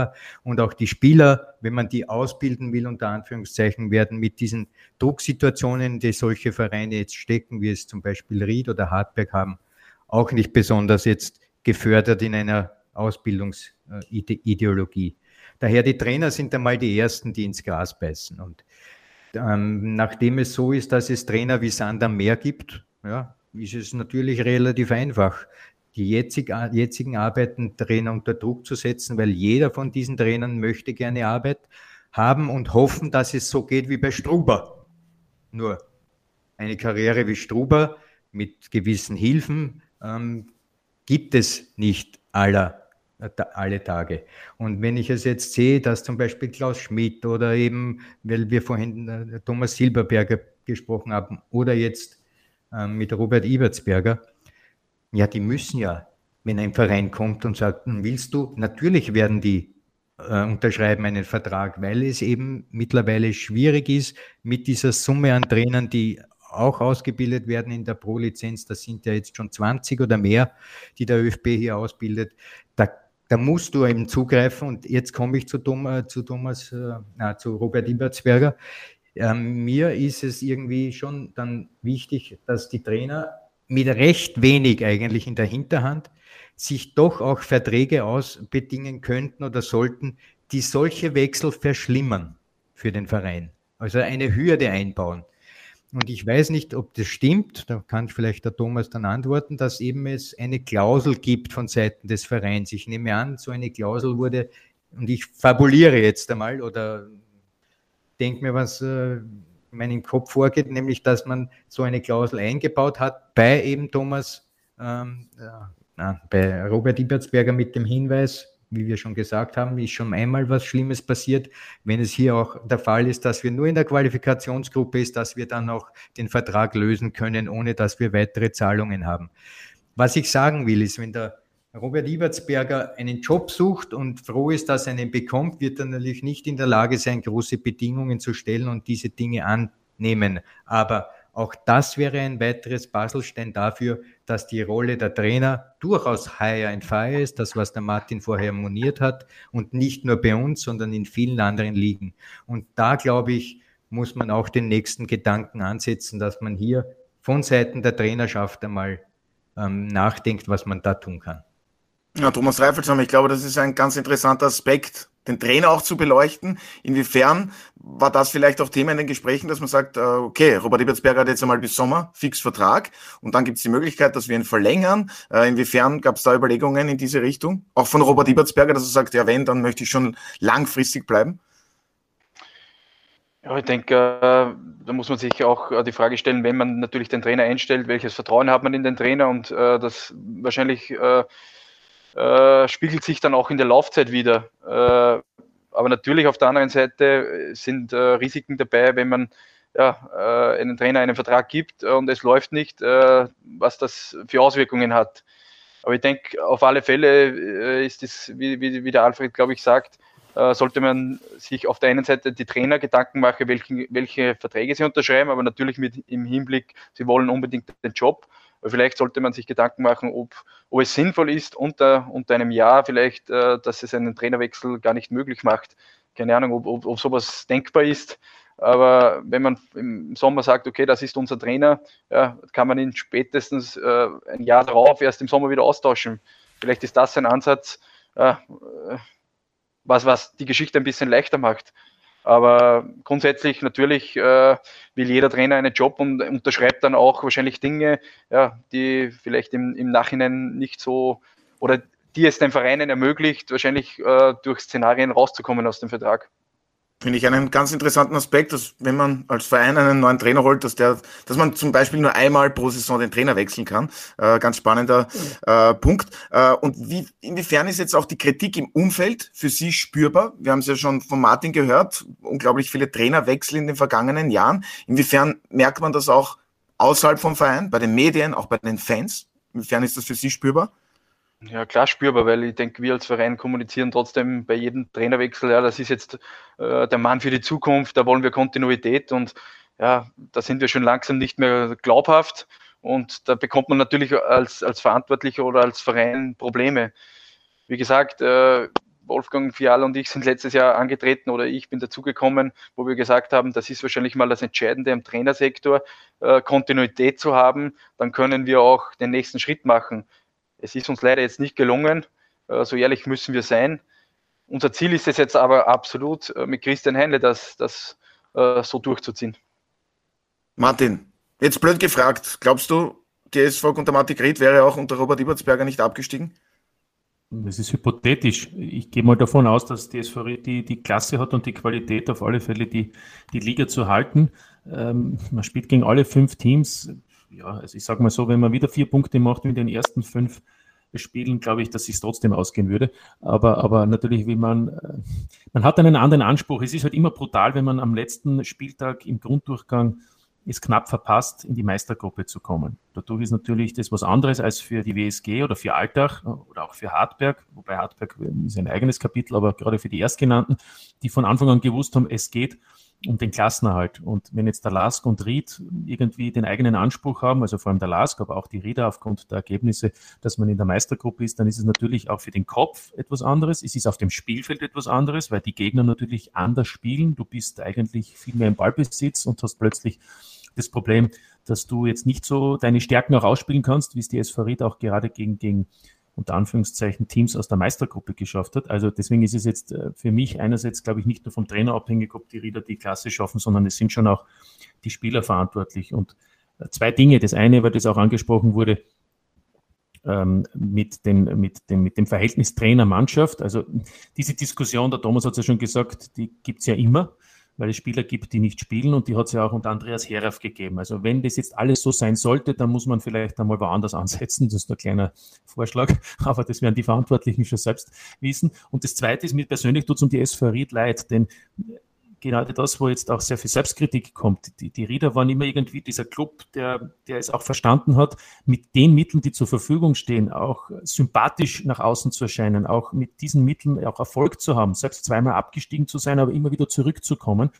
Speaker 4: Und auch die Spieler, wenn man die ausbilden will, unter Anführungszeichen, werden mit diesen Drucksituationen, die solche Vereine jetzt stecken, wie es zum Beispiel Ried oder Hartberg haben, auch nicht besonders jetzt gefördert in einer Ausbildungsideologie. Daher die Trainer sind einmal die Ersten, die ins Gras beißen. Und ähm, nachdem es so ist, dass es Trainer wie Sander mehr gibt, ja, ist es natürlich relativ einfach, die jetzig, jetzigen Arbeiten Trainer unter Druck zu setzen, weil jeder von diesen Trainern möchte gerne Arbeit haben und hoffen, dass es so geht wie bei Struber. Nur eine Karriere wie Struber mit gewissen Hilfen ähm, gibt es nicht aller alle Tage. Und wenn ich es jetzt sehe, dass zum Beispiel Klaus Schmidt oder eben, weil wir vorhin äh, Thomas Silberberger gesprochen haben, oder jetzt äh, mit Robert Ibertsberger, ja, die müssen ja, wenn ein Verein kommt und sagt, hm, willst du, natürlich werden die äh, unterschreiben einen Vertrag, weil es eben mittlerweile schwierig ist, mit dieser Summe an Trainern, die auch ausgebildet werden in der Pro-Lizenz, das sind ja jetzt schon 20 oder mehr, die der ÖFB hier ausbildet, da da musst du eben zugreifen. Und jetzt komme ich zu, Thomas, zu, Thomas äh, zu Robert Ibertsberger. Ähm, mir ist es irgendwie schon dann wichtig, dass die Trainer mit recht wenig eigentlich in der Hinterhand sich doch auch Verträge ausbedingen könnten oder sollten, die solche Wechsel verschlimmern für den Verein. Also eine Hürde einbauen. Und ich weiß nicht, ob das stimmt, da kann vielleicht der Thomas dann antworten, dass eben es eine Klausel gibt von Seiten des Vereins. Ich nehme an, so eine Klausel wurde, und ich fabuliere jetzt einmal oder denke mir, was äh, in Kopf vorgeht, nämlich, dass man so eine Klausel eingebaut hat bei eben Thomas, ähm, äh, bei Robert Ibertsberger mit dem Hinweis, wie wir schon gesagt haben, ist schon einmal was Schlimmes passiert. Wenn es hier auch der Fall ist, dass wir nur in der Qualifikationsgruppe ist, dass wir dann auch den Vertrag lösen können, ohne dass wir weitere Zahlungen haben. was ich sagen will, ist, wenn der Robert Ibertsberger einen Job sucht und froh ist, dass er einen bekommt, wird er natürlich nicht in der Lage sein, große Bedingungen zu stellen und diese Dinge annehmen. Aber auch das wäre ein weiteres Puzzlestein dafür, dass die Rolle der Trainer durchaus higher and fire ist, das, was der Martin vorher moniert hat, und nicht nur bei uns, sondern in vielen anderen Ligen. Und da, glaube ich, muss man auch den nächsten Gedanken ansetzen, dass man hier von Seiten der Trainerschaft einmal ähm, nachdenkt, was man da tun kann.
Speaker 1: Ja, Thomas Reifelsam, ich glaube, das ist ein ganz interessanter Aspekt, den Trainer auch zu beleuchten. Inwiefern war das vielleicht auch Thema in den Gesprächen, dass man sagt, äh, okay, Robert Ebertsberger hat jetzt einmal bis Sommer fix Vertrag und dann gibt es die Möglichkeit, dass wir ihn verlängern. Äh, inwiefern gab es da Überlegungen in diese Richtung? Auch von Robert Ebertsberger, dass er sagt, ja wenn, dann möchte ich schon langfristig bleiben?
Speaker 3: Ja, ich denke, äh, da muss man sich auch die Frage stellen, wenn man natürlich den Trainer einstellt, welches Vertrauen hat man in den Trainer und das wahrscheinlich äh, spiegelt sich dann auch in der Laufzeit wieder. Äh, aber natürlich auf der anderen Seite sind äh, Risiken dabei, wenn man ja, äh, einen Trainer einen Vertrag gibt und es läuft nicht, äh, was das für Auswirkungen hat. Aber ich denke, auf alle Fälle ist es, wie, wie, wie der Alfred, glaube ich, sagt, sollte man sich auf der einen Seite die Trainer Gedanken machen, welche, welche Verträge sie unterschreiben, aber natürlich mit im Hinblick, sie wollen unbedingt den Job. Vielleicht sollte man sich Gedanken machen, ob, ob es sinnvoll ist, unter, unter einem Jahr vielleicht, äh, dass es einen Trainerwechsel gar nicht möglich macht. Keine Ahnung, ob, ob, ob sowas denkbar ist. Aber wenn man im Sommer sagt, okay, das ist unser Trainer, ja, kann man ihn spätestens äh, ein Jahr darauf erst im Sommer wieder austauschen. Vielleicht ist das ein Ansatz, äh, was, was die Geschichte ein bisschen leichter macht. Aber grundsätzlich natürlich äh, will jeder Trainer einen Job und unterschreibt dann auch wahrscheinlich Dinge, ja, die vielleicht im, im Nachhinein nicht so oder die es den Vereinen ermöglicht, wahrscheinlich äh, durch Szenarien rauszukommen aus dem Vertrag.
Speaker 1: Finde ich einen ganz interessanten Aspekt, dass wenn man als Verein einen neuen Trainer holt, dass der, dass man zum Beispiel nur einmal pro Saison den Trainer wechseln kann. Äh, ganz spannender äh, Punkt. Äh, und wie, inwiefern ist jetzt auch die Kritik im Umfeld für Sie spürbar? Wir haben es ja schon von Martin gehört, unglaublich viele Trainerwechsel in den vergangenen Jahren. Inwiefern merkt man das auch außerhalb vom Verein, bei den Medien, auch bei den Fans? Inwiefern ist das für Sie spürbar?
Speaker 3: Ja, klar spürbar, weil ich denke, wir als Verein kommunizieren trotzdem bei jedem Trainerwechsel, ja, das ist jetzt äh, der Mann für die Zukunft, da wollen wir Kontinuität und ja, da sind wir schon langsam nicht mehr glaubhaft und da bekommt man natürlich als, als Verantwortlicher oder als Verein Probleme. Wie gesagt, äh, Wolfgang Fial und ich sind letztes Jahr angetreten oder ich bin dazugekommen, wo wir gesagt haben, das ist wahrscheinlich mal das Entscheidende im Trainersektor, äh, Kontinuität zu haben, dann können wir auch den nächsten Schritt machen. Es ist uns leider jetzt nicht gelungen, äh, so ehrlich müssen wir sein. Unser Ziel ist es jetzt aber absolut, äh, mit Christian Heinle das, das äh, so durchzuziehen.
Speaker 1: Martin, jetzt blöd gefragt, glaubst du, die SV unter Martin Ried wäre auch unter Robert Ibertsberger nicht abgestiegen?
Speaker 5: Das ist hypothetisch. Ich gehe mal davon aus, dass die SV die, die Klasse hat und die Qualität auf alle Fälle, die, die Liga zu halten. Ähm, man spielt gegen alle fünf Teams ja, also ich sage mal so, wenn man wieder vier Punkte macht in den ersten fünf Spielen, glaube ich, dass es trotzdem ausgehen würde. Aber, aber natürlich, wie man, äh, man hat einen anderen Anspruch. Es ist halt immer brutal, wenn man am letzten Spieltag im Grunddurchgang es knapp verpasst, in die Meistergruppe zu kommen. Dadurch ist natürlich das was anderes als für die WSG oder für Altach oder auch für Hartberg, wobei Hartberg ist ein eigenes Kapitel, aber gerade für die Erstgenannten, die von Anfang an gewusst haben, es geht um den Klassenerhalt. Und wenn jetzt der Lask und Ried irgendwie den eigenen Anspruch haben, also vor allem der Lask, aber auch die Rieder aufgrund der Ergebnisse, dass man in der Meistergruppe ist, dann ist es natürlich auch für den Kopf etwas anderes. Es ist auf dem Spielfeld etwas anderes, weil die Gegner natürlich anders spielen. Du bist eigentlich viel mehr im Ballbesitz und hast plötzlich das Problem, dass du jetzt nicht so deine Stärken auch ausspielen kannst, wie es die SV Ried auch gerade gegen, gegen unter Anführungszeichen Teams aus der Meistergruppe geschafft hat. Also deswegen ist es jetzt äh, für mich einerseits, glaube ich, nicht nur vom Trainer abhängig, ob die Rieder die Klasse schaffen, sondern es sind schon auch die Spieler verantwortlich. Und äh, zwei Dinge. Das eine, weil das auch angesprochen wurde, ähm, mit, dem, mit, dem, mit dem Verhältnis Trainer-Mannschaft. Also diese Diskussion, der Thomas hat es ja schon gesagt, die gibt es ja immer weil es Spieler gibt, die nicht spielen und die hat es ja auch unter Andreas Herauf gegeben. Also wenn das jetzt alles so sein sollte, dann muss man vielleicht einmal woanders ansetzen. Das ist ein kleiner Vorschlag, aber das werden die Verantwortlichen schon selbst wissen. Und das Zweite ist, mir persönlich tut es um die SV Ried leid, denn gerade das, wo jetzt auch sehr viel Selbstkritik kommt. Die, die Rieder waren immer irgendwie dieser Club, der, der es auch verstanden hat, mit den Mitteln, die zur Verfügung stehen, auch sympathisch nach außen zu erscheinen, auch mit diesen Mitteln auch Erfolg zu haben, selbst zweimal abgestiegen zu sein, aber immer wieder zurückzukommen.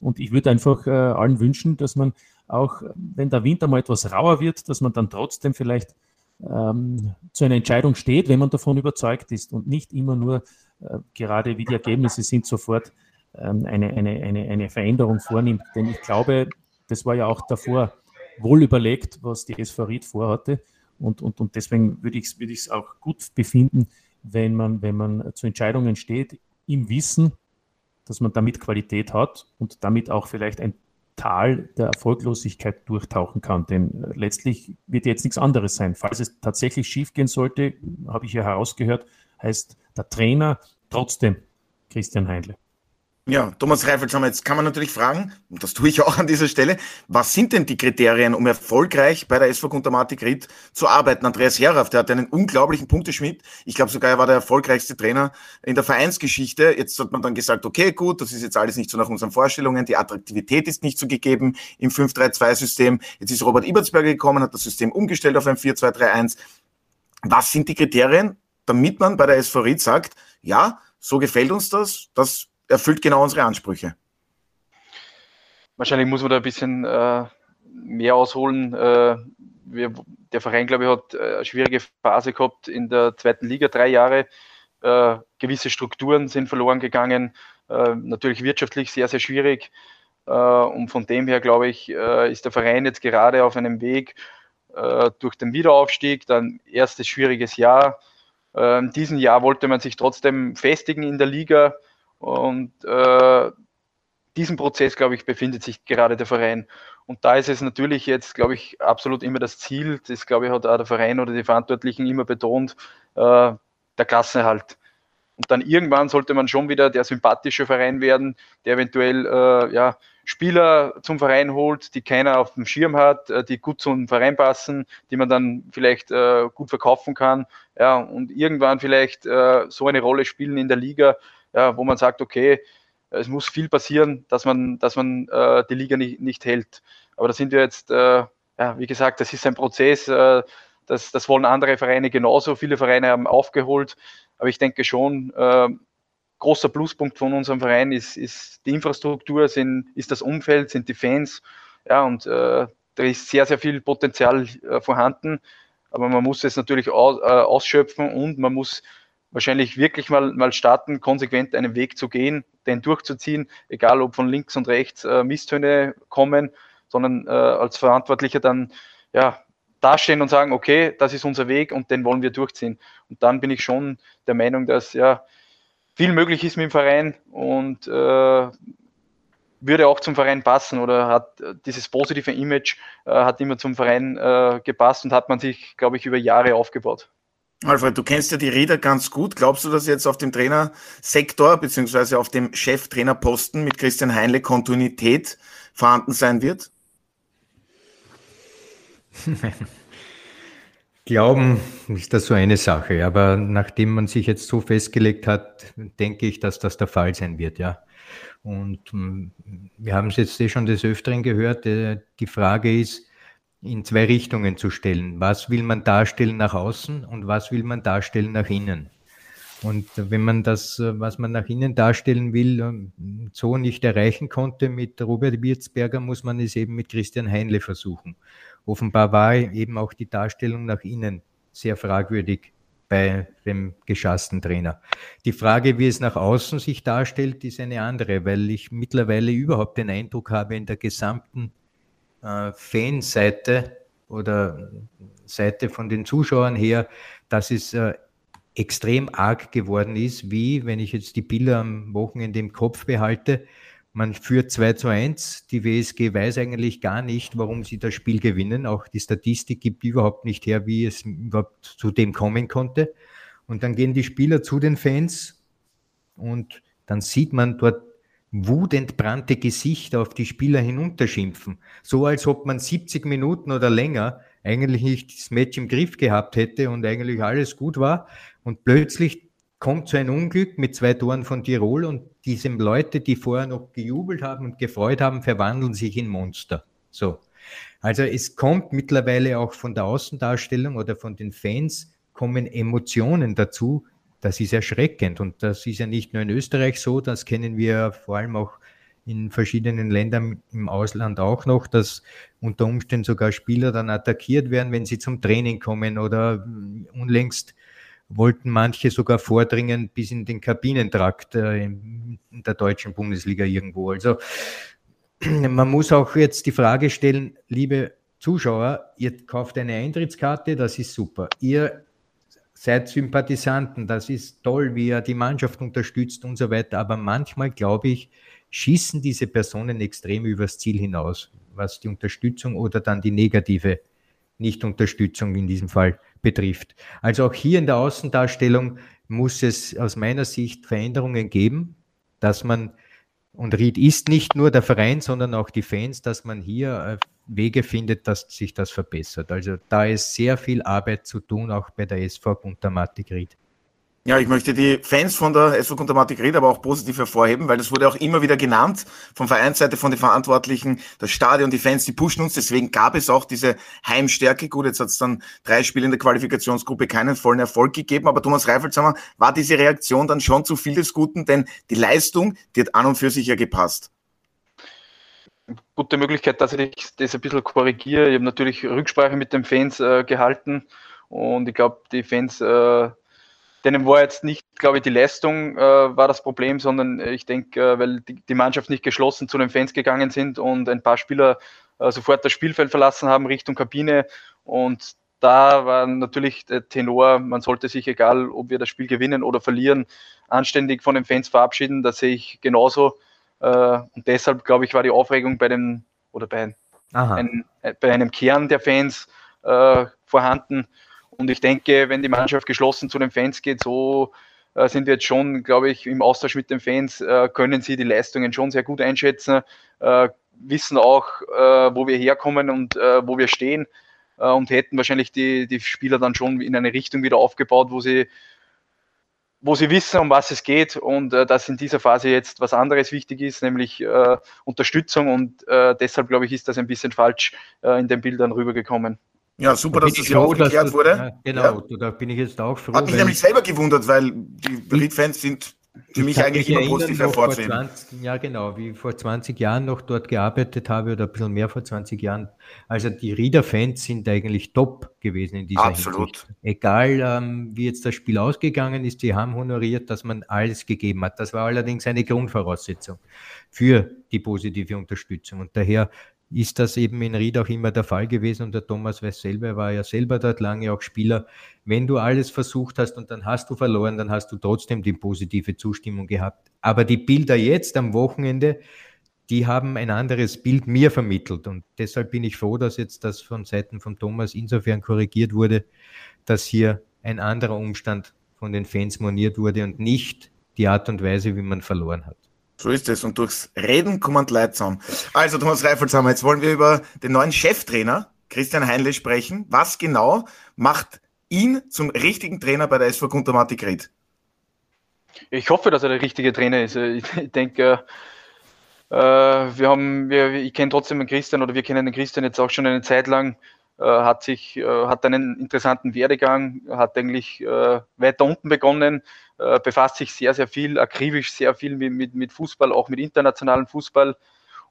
Speaker 5: Und ich würde einfach äh, allen wünschen, dass man auch, wenn der Winter mal etwas rauer wird, dass man dann trotzdem vielleicht ähm, zu einer Entscheidung steht, wenn man davon überzeugt ist und nicht immer nur äh, gerade wie die Ergebnisse sind, sofort ähm, eine, eine, eine, eine Veränderung vornimmt. Denn ich glaube, das war ja auch davor wohl überlegt, was die SV Ried vorhatte. Und, und, und deswegen würde ich es würde auch gut befinden, wenn man, wenn man zu Entscheidungen steht, im Wissen, dass man damit Qualität hat und damit auch vielleicht ein Tal der Erfolglosigkeit durchtauchen kann. Denn letztlich wird jetzt nichts anderes sein. Falls es tatsächlich schiefgehen sollte, habe ich ja herausgehört, heißt der Trainer trotzdem Christian Heinle.
Speaker 1: Ja, Thomas Reifelshammer, jetzt kann man natürlich fragen, und das tue ich auch an dieser Stelle, was sind denn die Kriterien, um erfolgreich bei der SV Guntermatik Ried zu arbeiten? Andreas Herauf, der hat einen unglaublichen Punkteschmied. Ich glaube sogar, er war der erfolgreichste Trainer in der Vereinsgeschichte. Jetzt hat man dann gesagt, okay, gut, das ist jetzt alles nicht so nach unseren Vorstellungen, die Attraktivität ist nicht so gegeben im 5-3-2-System. Jetzt ist Robert Ibertsberger gekommen, hat das System umgestellt auf ein 4-2-3-1. Was sind die Kriterien, damit man bei der SV Ried sagt, ja, so gefällt uns das, das erfüllt genau unsere Ansprüche.
Speaker 3: Wahrscheinlich muss man da ein bisschen äh, mehr ausholen. Äh, wir, der Verein, glaube ich, hat äh, eine schwierige Phase gehabt in der zweiten Liga, drei Jahre. Äh, gewisse Strukturen sind verloren gegangen. Äh, natürlich wirtschaftlich sehr, sehr schwierig. Äh, und von dem her, glaube ich, ist der Verein jetzt gerade auf einem Weg durch den Wiederaufstieg, dann erstes schwieriges Jahr. in diesem Jahr wollte man sich trotzdem festigen in der Liga und äh, diesem Prozess, glaube ich, befindet sich gerade der Verein. Und da ist es natürlich jetzt, glaube ich, absolut immer das Ziel, das, glaube ich, hat auch der Verein oder die Verantwortlichen immer betont, äh, der Klassenerhalt. Und dann irgendwann sollte man schon wieder der sympathische Verein werden, der eventuell äh, ja, Spieler zum Verein holt, die keiner auf dem Schirm hat, äh, die gut zum Verein passen, die man dann vielleicht äh, gut verkaufen kann. Ja, und irgendwann vielleicht äh, so eine Rolle spielen in der Liga, ja, wo man sagt, okay, es muss viel passieren, dass man, dass man äh, die Liga nicht, nicht hält. Aber da sind wir jetzt, äh, ja, wie gesagt, das ist ein Prozess, äh, das, das wollen andere Vereine genauso. Viele Vereine haben aufgeholt, aber ich denke schon, äh, großer Pluspunkt von unserem Verein ist, ist die Infrastruktur, sind, ist das Umfeld, sind die Fans. Ja, und äh, da ist sehr, sehr viel Potenzial äh, vorhanden. Aber man muss es natürlich aus, ausschöpfen und man muss wahrscheinlich wirklich mal, mal starten, konsequent einen Weg zu gehen, den durchzuziehen, egal ob von links und rechts äh, Misstöne kommen, sondern äh, als Verantwortlicher dann ja, dastehen und sagen, okay, das ist unser Weg und den wollen wir durchziehen. Und dann bin ich schon der Meinung, dass ja viel möglich ist mit dem Verein und äh, würde auch zum Verein passen oder hat äh, dieses positive Image äh, hat immer zum Verein äh, gepasst und hat man sich, glaube ich, über Jahre aufgebaut.
Speaker 1: Alfred, du kennst ja die Räder ganz gut. Glaubst du, dass jetzt auf dem Trainersektor beziehungsweise auf dem Cheftrainerposten mit Christian Heinle Kontinuität vorhanden sein wird?
Speaker 4: Glauben ist das so eine Sache, aber nachdem man sich jetzt so festgelegt hat, denke ich, dass das der Fall sein wird, ja. Und hm, wir haben es jetzt eh schon des Öfteren gehört. Äh, die Frage ist, in zwei Richtungen zu stellen. Was will man darstellen nach außen und was will man darstellen nach innen? Und wenn man das, was man nach innen darstellen will, so nicht erreichen konnte mit Robert Wirtsberger, muss man es eben mit Christian Heinle versuchen. Offenbar war eben auch die Darstellung nach innen sehr fragwürdig bei dem geschassten Trainer. Die Frage, wie es nach außen sich darstellt, ist eine andere, weil ich mittlerweile überhaupt den Eindruck habe, in der gesamten äh, Fanseite oder Seite von den Zuschauern her, dass es äh, extrem arg geworden ist, wie, wenn ich jetzt die Bilder am Wochenende im Kopf behalte, man führt 2 zu 1. Die WSG weiß eigentlich gar nicht, warum sie das Spiel gewinnen. Auch die Statistik gibt überhaupt nicht her, wie es überhaupt zu dem kommen konnte. Und dann gehen die Spieler zu den Fans und dann sieht man dort wutentbrannte Gesichter auf die Spieler hinunterschimpfen. So als ob man 70 Minuten oder länger eigentlich nicht das Match im Griff gehabt hätte und eigentlich alles gut war. Und plötzlich kommt so ein Unglück mit zwei Toren von Tirol und diese Leute, die vorher noch gejubelt haben und gefreut haben, verwandeln sich in Monster. So. Also es kommt mittlerweile auch von der Außendarstellung oder von den Fans kommen Emotionen dazu. Das ist erschreckend und das ist ja nicht nur in Österreich so, das kennen wir vor allem auch in verschiedenen Ländern im Ausland auch noch, dass unter Umständen sogar Spieler dann attackiert werden, wenn sie zum Training kommen oder unlängst wollten manche sogar vordringen bis in den Kabinentrakt äh, in der deutschen Bundesliga irgendwo. Also man muss auch jetzt die Frage stellen, liebe Zuschauer, ihr kauft eine Eintrittskarte, das ist super. Ihr seid Sympathisanten, das ist toll, wie ihr die Mannschaft unterstützt und so weiter. Aber manchmal, glaube ich, schießen diese Personen extrem übers Ziel hinaus, was die Unterstützung oder dann die negative Nicht-Unterstützung in diesem Fall betrifft. Also auch hier in der Außendarstellung muss es aus meiner Sicht Veränderungen geben, dass man, und Ried ist nicht nur der Verein, sondern auch die Fans, dass man hier äh, Wege findet, dass sich das verbessert. Also da ist sehr viel Arbeit zu tun, auch bei der SV Guntermatik Ried.
Speaker 1: Ja, ich möchte die Fans von der SV Kuntermatik Ried aber auch positiv hervorheben, weil das wurde auch immer wieder genannt von Vereinsseite, von den Verantwortlichen, das Stadion, die Fans, die pushen uns. Deswegen gab es auch diese Heimstärke. Gut, jetzt hat es dann drei Spiele in der Qualifikationsgruppe keinen vollen Erfolg gegeben, aber Thomas Reifelshammer, war diese Reaktion dann schon zu viel des Guten, denn die Leistung, die hat an und für sich ja gepasst.
Speaker 3: Gute Möglichkeit, dass ich das ein bisschen korrigiere. Ich habe natürlich Rücksprache mit den Fans äh, gehalten und ich glaube, die Fans äh, denen war jetzt nicht, glaube ich, die Leistung äh, war das Problem, sondern ich denke, äh, weil die, die, Mannschaft nicht geschlossen zu den Fans gegangen sind und ein paar Spieler äh, sofort das Spielfeld verlassen haben Richtung Kabine und da war natürlich der Tenor, man sollte sich, egal ob wir das Spiel gewinnen oder verlieren, anständig von den Fans verabschieden. Das sehe ich genauso. Äh, und deshalb, glaube ich, war die Aufregung bei dem oder bei, ein, äh, bei einem Kern der Fans äh, vorhanden. Und ich denke, wenn die Mannschaft geschlossen zu den Fans geht, so äh, sind wir jetzt schon, glaube ich, im Austausch mit den Fans, äh, können sie die Leistungen schon sehr gut einschätzen, wissen auch, wo wir herkommen und wo wir stehen und hätten wahrscheinlich die, die Spieler dann schon in eine Richtung wieder aufgebaut, wo sie wo sie wissen, um was es geht und äh, dass in dieser Phase jetzt was anderes wichtig ist, nämlich äh, Unterstützung und äh, deshalb glaube ich, ist das ein bisschen falsch äh, in den Bildern rübergekommen.
Speaker 1: Ja, super, da dass das ja auch geklärt wurde. Ja,
Speaker 4: genau, ja. da bin ich jetzt auch
Speaker 1: froh. Hat mich nämlich selber gewundert, weil die Reed-Fans sind für mich eigentlich mich immer positiv hervorzuheben.
Speaker 4: Ja, genau, wie ich vor 20 Jahren noch dort gearbeitet habe oder ein bisschen mehr vor 20 Jahren. Also die Rieder-Fans sind eigentlich top gewesen in dieser
Speaker 1: Absolut. Hinsicht.
Speaker 4: Egal, ähm, wie jetzt das Spiel ausgegangen ist, die haben honoriert, dass man alles gegeben hat. Das war allerdings eine Grundvoraussetzung für die positive Unterstützung. Und daher ist das eben in Ried auch immer der Fall gewesen und der Thomas weiß selber, er war ja selber dort lange auch Spieler. Wenn du alles versucht hast und dann hast du verloren, dann hast du trotzdem die positive Zustimmung gehabt. Aber die Bilder jetzt am Wochenende, die haben ein anderes Bild mir vermittelt und deshalb bin ich froh, dass jetzt das von Seiten von Thomas insofern korrigiert wurde, dass hier ein anderer Umstand von den Fans moniert wurde und nicht die Art und Weise, wie man verloren hat.
Speaker 1: So ist es. Und durchs Reden kommen Leute zusammen. Also, Thomas Reifelshammer, jetzt wollen wir über den neuen Cheftrainer, Christian Heinle, sprechen. Was genau macht ihn zum richtigen Trainer bei der SV Guntermatik Ried?
Speaker 3: Ich hoffe, dass er der richtige Trainer ist. Ich, denke, äh, wir haben, wir, ich kenne trotzdem den Christian oder wir kennen den Christian jetzt auch schon eine Zeit lang. Äh, hat sich, äh, hat einen interessanten Werdegang, hat eigentlich äh, weiter unten begonnen, befasst sich sehr, sehr viel, akribisch sehr viel mit, mit, mit Fußball, auch mit internationalem Fußball.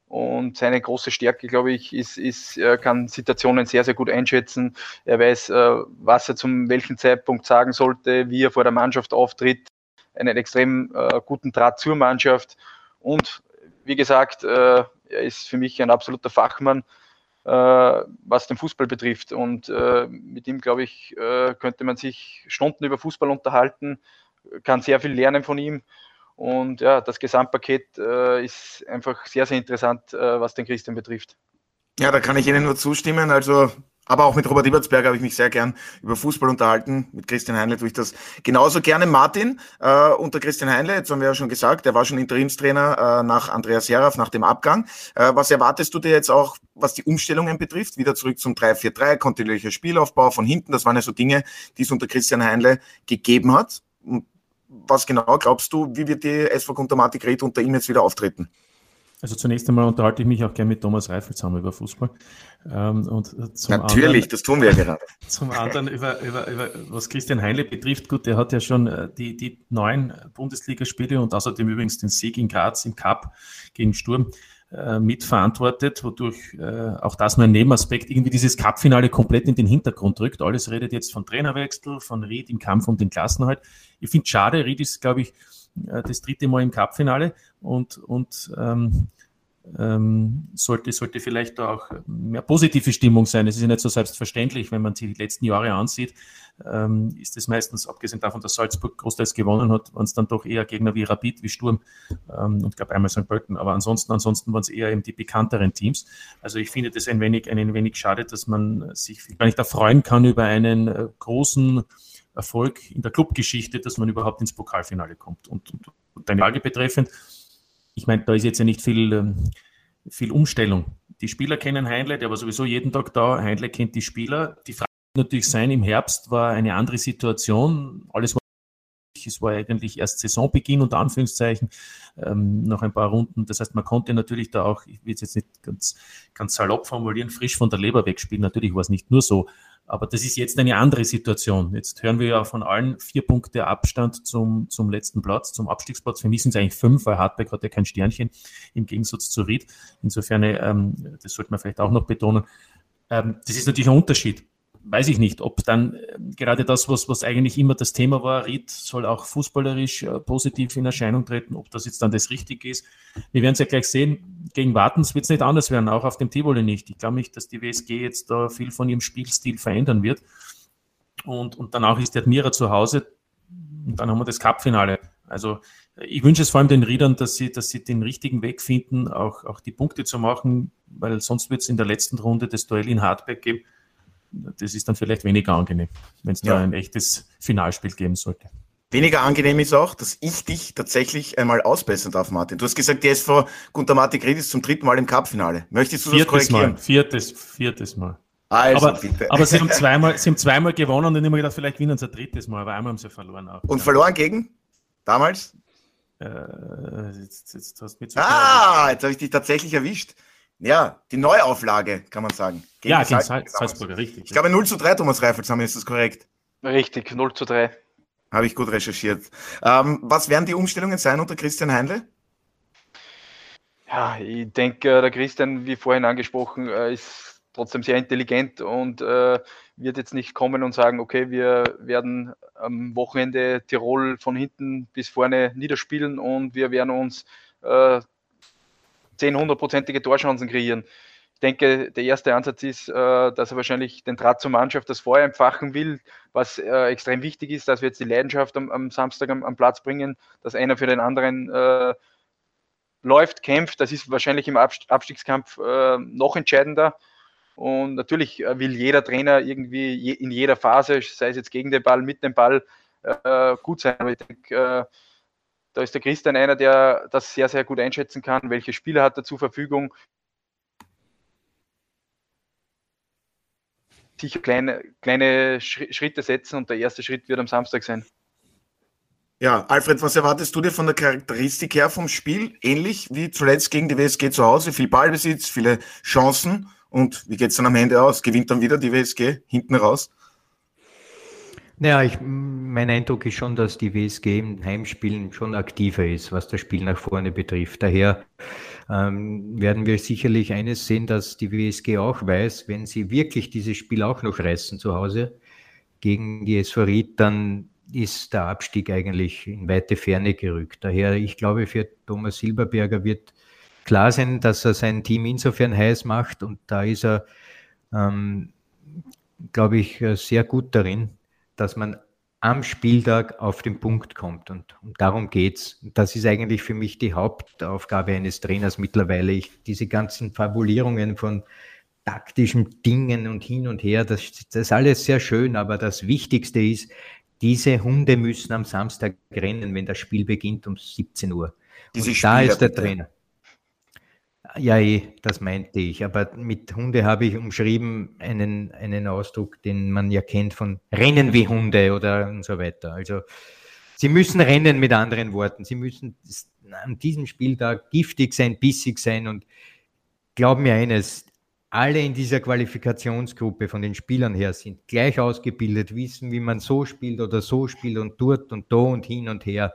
Speaker 3: Und seine große Stärke, glaube ich, ist, ist, er kann Situationen sehr, sehr gut einschätzen. Er weiß, was er zum welchen Zeitpunkt sagen sollte, wie er vor der Mannschaft auftritt, einen extrem guten Draht zur Mannschaft. Und wie gesagt, er ist für mich ein absoluter Fachmann, was den Fußball betrifft. Und äh, mit ihm, glaube ich, äh, könnte man sich Stunden über Fußball unterhalten kann sehr viel lernen von ihm. Und ja, das Gesamtpaket äh, ist einfach sehr, sehr interessant, äh, was den Christian betrifft.
Speaker 1: Ja, da kann ich Ihnen nur zustimmen. Also, aber auch mit Robert Ibertsberger habe ich mich sehr gern über Fußball unterhalten. Mit Christian Heinle tue ich das genauso gerne. Martin, äh, unter Christian Heinle, jetzt haben wir ja schon gesagt, er war schon Interimstrainer äh, nach Andreas Seraf, nach dem Abgang. Äh, was erwartest du dir jetzt auch, was die Umstellungen betrifft? Wieder zurück zum 3-4-3, kontinuierlicher Spielaufbau von hinten. Das waren ja so Dinge, die es unter Christian Heinle gegeben hat. Und was genau glaubst du, wie wird die SV Guntermatik Red unter ihm jetzt wieder auftreten?
Speaker 5: Also zunächst einmal unterhalte ich mich auch gerne mit Thomas Reifelshammer über Fußball.
Speaker 1: Ähm, und Natürlich, anderen, das tun wir ja gerade.
Speaker 5: Zum anderen über, über, über was Christian Heinle betrifft, gut, der hat ja schon äh, die, die neun Bundesligaspiele und außerdem übrigens den Sieg in Graz im Cup gegen Sturm äh, mitverantwortet, wodurch äh, auch das nur ein Nebenaspekt irgendwie dieses Cup-Finale komplett in den Hintergrund rückt. Alles redet jetzt von Trainerwechsel, von Ried im Kampf um den Klassenhalt. Ich finde schade, Ried ist, glaube ich, äh, das dritte Mal im Cup-Finale und, und ähm, ähm, sollte, sollte vielleicht auch mehr positive Stimmung sein. Es ist ja nicht so selbstverständlich, wenn man sich die letzten Jahre ansieht, ähm, ist es meistens, abgesehen davon, dass Salzburg großteils gewonnen hat, waren es dann doch eher Gegner wie Rapid, wie Sturm ähm, und glaube einmal St. Pölten. Aber ansonsten, ansonsten waren es eher eben die bekannteren Teams. Also ich finde das ein wenig, ein wenig schade, dass man sich gar nicht erfreuen kann über einen äh, großen Erfolg in der Clubgeschichte, dass man überhaupt ins Pokalfinale kommt. Und, und, und deine Frage betreffend, ich meine, da ist jetzt ja nicht viel, ähm, viel Umstellung. Die Spieler kennen Heinle, der war sowieso jeden Tag da. Heinle kennt die Spieler. Die Frage wird natürlich sein, im Herbst war eine andere Situation. Alles war es war eigentlich erst Saisonbeginn unter Anführungszeichen, ähm, noch ein paar Runden. Das heißt, man konnte natürlich da auch, ich will es jetzt nicht ganz, ganz salopp formulieren, frisch von der Leber wegspielen. Natürlich war es nicht nur so, aber das ist jetzt eine andere Situation. Jetzt hören wir ja von allen vier Punkte Abstand zum, zum letzten Platz, zum Abstiegsplatz. Für mich sind es eigentlich fünf, weil Hartberg hat ja kein Sternchen im Gegensatz zu Ried. Insofern, ähm, das sollte man vielleicht auch noch betonen. Ähm, das ist natürlich ein Unterschied weiß ich nicht, ob dann äh, gerade das, was, was eigentlich immer das Thema war, Ried soll auch fußballerisch äh, positiv in Erscheinung treten, ob das jetzt dann das Richtige ist. Wir werden es ja gleich sehen. Gegen Wartens wird es nicht anders werden, auch auf dem Tivoli nicht. Ich glaube nicht, dass die WSG jetzt da viel von ihrem Spielstil verändern wird. Und, und danach ist der Admira zu Hause und dann haben wir das Cup-Finale. Also ich wünsche es vor allem den Riedern, dass sie, dass sie den richtigen Weg finden, auch, auch die Punkte zu machen, weil sonst wird es in der letzten Runde das Duell in Hartberg geben das ist dann vielleicht weniger angenehm, wenn es ja. da ein echtes Finalspiel geben sollte.
Speaker 1: Weniger angenehm ist auch, dass ich dich tatsächlich einmal ausbessern darf, Martin. Du hast gesagt, die SV Gunter Martin Ried ist zum dritten Mal im Cup-Finale. Möchtest du
Speaker 5: viertes
Speaker 1: das korrigieren?
Speaker 5: Mal, viertes, viertes Mal. Also, aber, bitte. aber sie, haben zweimal, sie haben zweimal gewonnen und ich habe gedacht, vielleicht gewinnen sie ein drittes Mal, aber einmal haben sie verloren auch.
Speaker 1: Und verloren gegen? Damals?
Speaker 5: Äh, jetzt,
Speaker 1: jetzt hast du mich ah, jetzt habe ich dich tatsächlich erwischt. Ja, die Neuauflage, kann man sagen.
Speaker 5: Gegen ja, gegen Salz Salzburger, richtig.
Speaker 1: Ich glaube 0 zu 3, Thomas Reifelshammer, ist das korrekt?
Speaker 3: Richtig, 0 zu 3.
Speaker 1: Habe ich gut recherchiert. Ähm, was werden die Umstellungen sein unter Christian Heinle?
Speaker 3: Ja, ich denke, der Christian, wie vorhin angesprochen, äh, ist trotzdem sehr intelligent und äh, wird jetzt nicht kommen und sagen, okay, wir werden am Wochenende Tirol von hinten bis vorne niederspielen und wir werden uns äh, 10 hundertprozentige Torchancen kreieren. Ich denke, der erste Ansatz ist, äh, dass er wahrscheinlich den Draht zur Mannschaft das Feuer empfachen will, was äh, extrem wichtig ist, dass wir jetzt die Leidenschaft am, am Samstag am, am, Platz bringen, dass einer für den anderen äh, läuft, kämpft. Das ist wahrscheinlich im Abstiegskampf noch entscheidender. Und natürlich will jeder Trainer irgendwie in jeder Phase, sei es jetzt gegen den Ball, mit dem Ball, gut sein. Aber ich denke, da ist der Christian einer, der das sehr, sehr gut einschätzen kann. Welche Spieler hat er zur Verfügung? Sicher kleine, kleine Schritte setzen und der erste Schritt wird am Samstag sein.
Speaker 1: Ja, Alfred, was erwartest du dir von der Charakteristik her vom Spiel? Ähnlich wie zuletzt gegen die WSG zu Hause, viel Ballbesitz, viele Chancen und wie geht es dann am Ende aus? Gewinnt dann wieder die WSG hinten raus?
Speaker 4: Naja, ich, mein Eindruck ist schon, dass die WSG im Heimspielen schon aktiver ist, was das Spiel nach vorne betrifft. Daher ähm, werden wir sicherlich eines sehen, dass die WSG auch weiß, wenn sie wirklich dieses Spiel auch noch reißen zu Hause gegen die SV dann ist der Abstieg eigentlich in weite Ferne gerückt. Daher, ich glaube, für Thomas Silberberger wird klar sein, dass er sein Team insofern heiß macht und da ist er, ähm, glaube ich, sehr gut darin, dass man am Spieltag auf den Punkt kommt. Und, und darum geht's. Das ist eigentlich für mich die Hauptaufgabe eines Trainers mittlerweile. Ich, diese ganzen Fabulierungen von taktischen Dingen und hin und her, das, das ist alles sehr schön, aber das Wichtigste ist, diese Hunde müssen am Samstag rennen, wenn das Spiel beginnt um 17 Uhr. Diese und da ist der Trainer. Ja, eh, das meinte ich. Aber mit Hunde habe ich umschrieben einen, einen Ausdruck, den man ja kennt von Rennen wie Hunde oder und so weiter. Also sie müssen rennen mit anderen Worten. Sie müssen an diesem Spieltag giftig sein, bissig sein und glauben mir eines, alle in dieser Qualifikationsgruppe von den Spielern her sind gleich ausgebildet, wissen, wie man so spielt oder so spielt und dort und da und hin und her.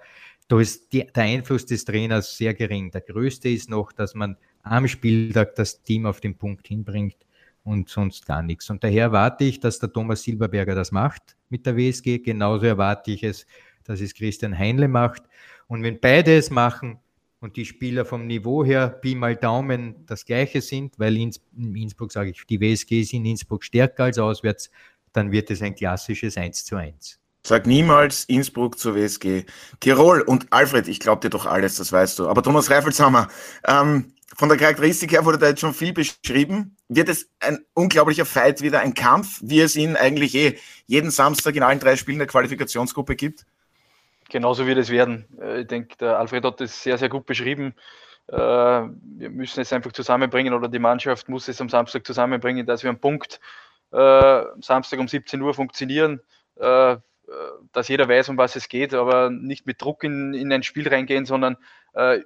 Speaker 4: Da ist die, der Einfluss des Trainers sehr gering. Der größte ist noch, dass man am Spieltag das Team auf den Punkt hinbringt und sonst gar nichts. Und daher erwarte ich, dass der Thomas Silberberger das macht mit der WSG. Genauso erwarte ich es, dass es Christian Heinle macht. Und wenn beide es machen, und die Spieler vom Niveau her, Pi mal Daumen, das gleiche sind, weil in Innsbruck, sage ich, die WSG ist in Innsbruck stärker als auswärts, dann wird es ein klassisches 1 zu 1.
Speaker 1: Sag niemals Innsbruck zur WSG. Tirol und Alfred, ich glaube dir doch alles, das weißt du. Aber Thomas Reifelshammer, ähm, von der Charakteristik her wurde da jetzt schon viel beschrieben. Wird es ein unglaublicher Fight wieder, ein Kampf, wie es ihn eigentlich eh jeden Samstag in allen drei Spielen der Qualifikationsgruppe gibt?
Speaker 3: genauso wird es werden. Äh, ich denke, der Alfred hat das sehr, sehr gut beschrieben. Äh, wir müssen es einfach zusammenbringen oder die Mannschaft muss es am Samstag zusammenbringen, dass wir am Punkt äh, Samstag um 17 Uhr funktionieren, dass jeder weiß, um was es geht, aber nicht mit Druck in, in ein Spiel reingehen, sondern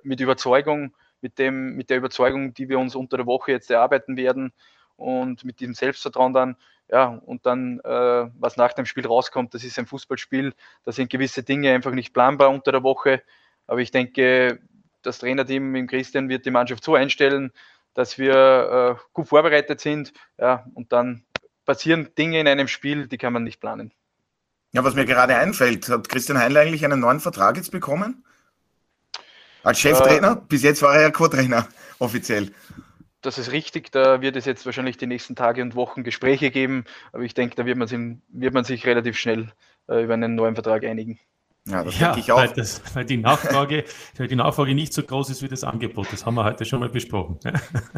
Speaker 3: mit Überzeugung, mit, dem, mit der Überzeugung, die wir uns unter der Woche jetzt erarbeiten werden und mit diesem Selbstvertrauen dann ja, und dann, äh, was nach dem Spiel rauskommt, das ist ein Fußballspiel. Da sind gewisse Dinge einfach nicht planbar unter der Woche. Aber ich denke, das Trainerteam im Christian wird die Mannschaft so einstellen, dass wir äh, gut vorbereitet sind. Ja, und dann passieren Dinge in einem Spiel, die kann man nicht planen.
Speaker 1: Ja, was mir gerade einfällt, hat Christian Heinle eigentlich einen neuen Vertrag jetzt bekommen? Als Cheftrainer? Äh, Bis jetzt war er ja Co-Trainer, offiziell
Speaker 3: das ist richtig, da wird es jetzt wahrscheinlich die nächsten Tage und Wochen Gespräche geben, aber ich denke, da wird man, wird man sich relativ schnell äh, über einen neuen Vertrag einigen.
Speaker 5: Ja, das ja, denke ich auch. Weil, das, weil, die Nachfrage, weil die Nachfrage nicht so groß ist wie das Angebot. Das haben wir heute schon mal besprochen.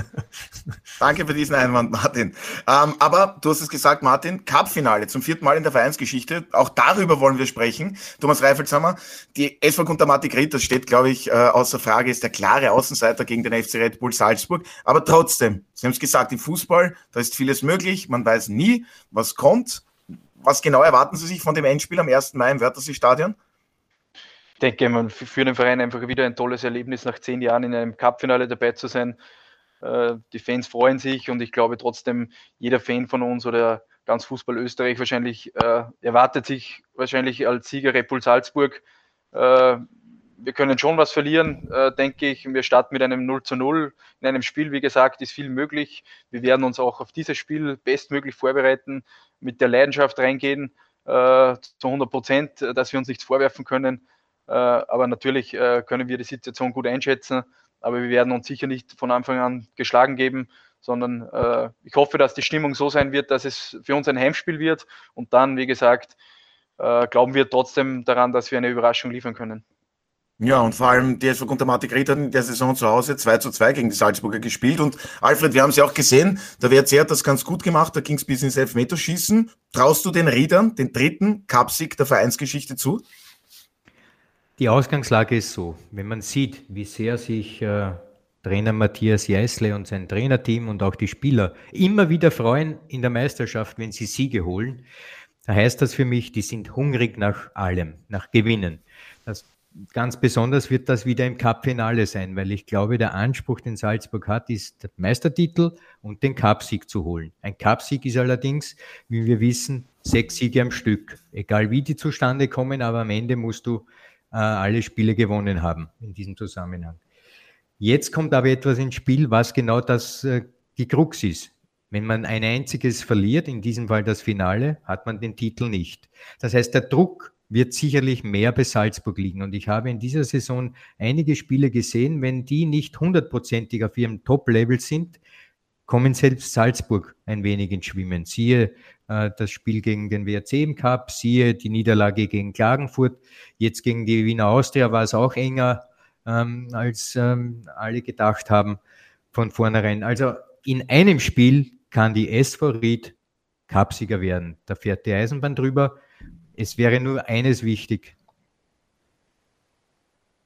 Speaker 1: Danke für diesen Einwand, Martin. Ähm, aber du hast es gesagt, Martin, Cup-Finale zum vierten Mal in der Vereinsgeschichte. Auch darüber wollen wir sprechen. Thomas Reifelshammer, die SV Guntermatik Ried, das steht, glaube ich, äh, außer Frage, ist der klare Außenseiter gegen den FC Red Bull Salzburg. Aber trotzdem, Sie haben es gesagt, im Fußball, da ist vieles möglich. Man weiß nie, was kommt. Was genau erwarten Sie sich von dem Endspiel am 1. Mai im Wörthersee-Stadion?
Speaker 3: Denke, man für den Verein einfach wieder ein tolles Erlebnis, nach zehn Jahren in einem Cup-Finale dabei zu sein. Äh, die Fans freuen sich und ich glaube trotzdem, jeder Fan von uns oder ganz Fußball Österreich wahrscheinlich äh, erwartet sich wahrscheinlich als Sieger Red Bull Salzburg. Äh, wir können schon was verlieren, denke ich. Wir starten mit einem 0 zu 0. In einem Spiel, wie gesagt, ist viel möglich. Wir werden uns auch auf dieses Spiel bestmöglich vorbereiten, mit der Leidenschaft reingehen, zu 100 Prozent, dass wir uns nichts vorwerfen können. Äh, aber natürlich äh, können wir die Situation gut einschätzen. Aber wir werden uns sicher nicht von Anfang an geschlagen geben, sondern äh, ich hoffe, dass die Stimmung so sein wird, dass es für uns ein Heimspiel wird. Und dann, wie gesagt, glauben wir trotzdem daran, dass wir eine Überraschung liefern können.
Speaker 1: Ja, und vor allem die SV Guntermatik Ried hat in der Saison zu Hause 2 zu 2 gegen die Salzburger gespielt. Und Alfred, wir haben sie auch gesehen, der WRC hat das ganz gut gemacht, da ging es bis ins Elfmeterschießen. Traust du den Riedern den dritten Cupsieg der Vereinsgeschichte zu?
Speaker 4: Die Ausgangslage ist so, wenn man sieht, wie sehr sich äh, Trainer Matthias Jeißle und sein Trainerteam und auch die Spieler immer wieder freuen in der Meisterschaft, wenn sie Siege holen, da heißt das für mich, die sind hungrig nach allem, nach Gewinnen. Das, ganz besonders wird das wieder im Cup-Finale sein, weil ich glaube, der Anspruch, den Salzburg hat, ist, den Meistertitel und den Cupsieg zu holen. Ein Cupsieg ist allerdings, wie wir wissen, sechs Siege am Stück. Egal wie die zustande kommen, aber am Ende musst du äh, alle Spiele gewonnen haben in diesem Zusammenhang. Jetzt kommt aber etwas ins Spiel, was genau das äh, die Krux ist. Wenn man ein einziges verliert, in diesem Fall das Finale, hat man den Titel nicht. Das heißt, der Druck wird sicherlich mehr bei Salzburg liegen. Und ich habe in dieser Saison einige Spiele gesehen, wenn die nicht hundertprozentig auf ihrem Top-Level sind, kommen selbst Salzburg ein wenig ins Schwimmen. Siehe das Spiel gegen den WRC im Cup, siehe die Niederlage gegen Klagenfurt. Jetzt gegen die Wiener Austria war es auch enger, ähm, als ähm, alle gedacht haben von vornherein. Also in einem Spiel kann die SV Ried Cupsieger werden. Da fährt die Eisenbahn drüber. Es wäre nur eines wichtig.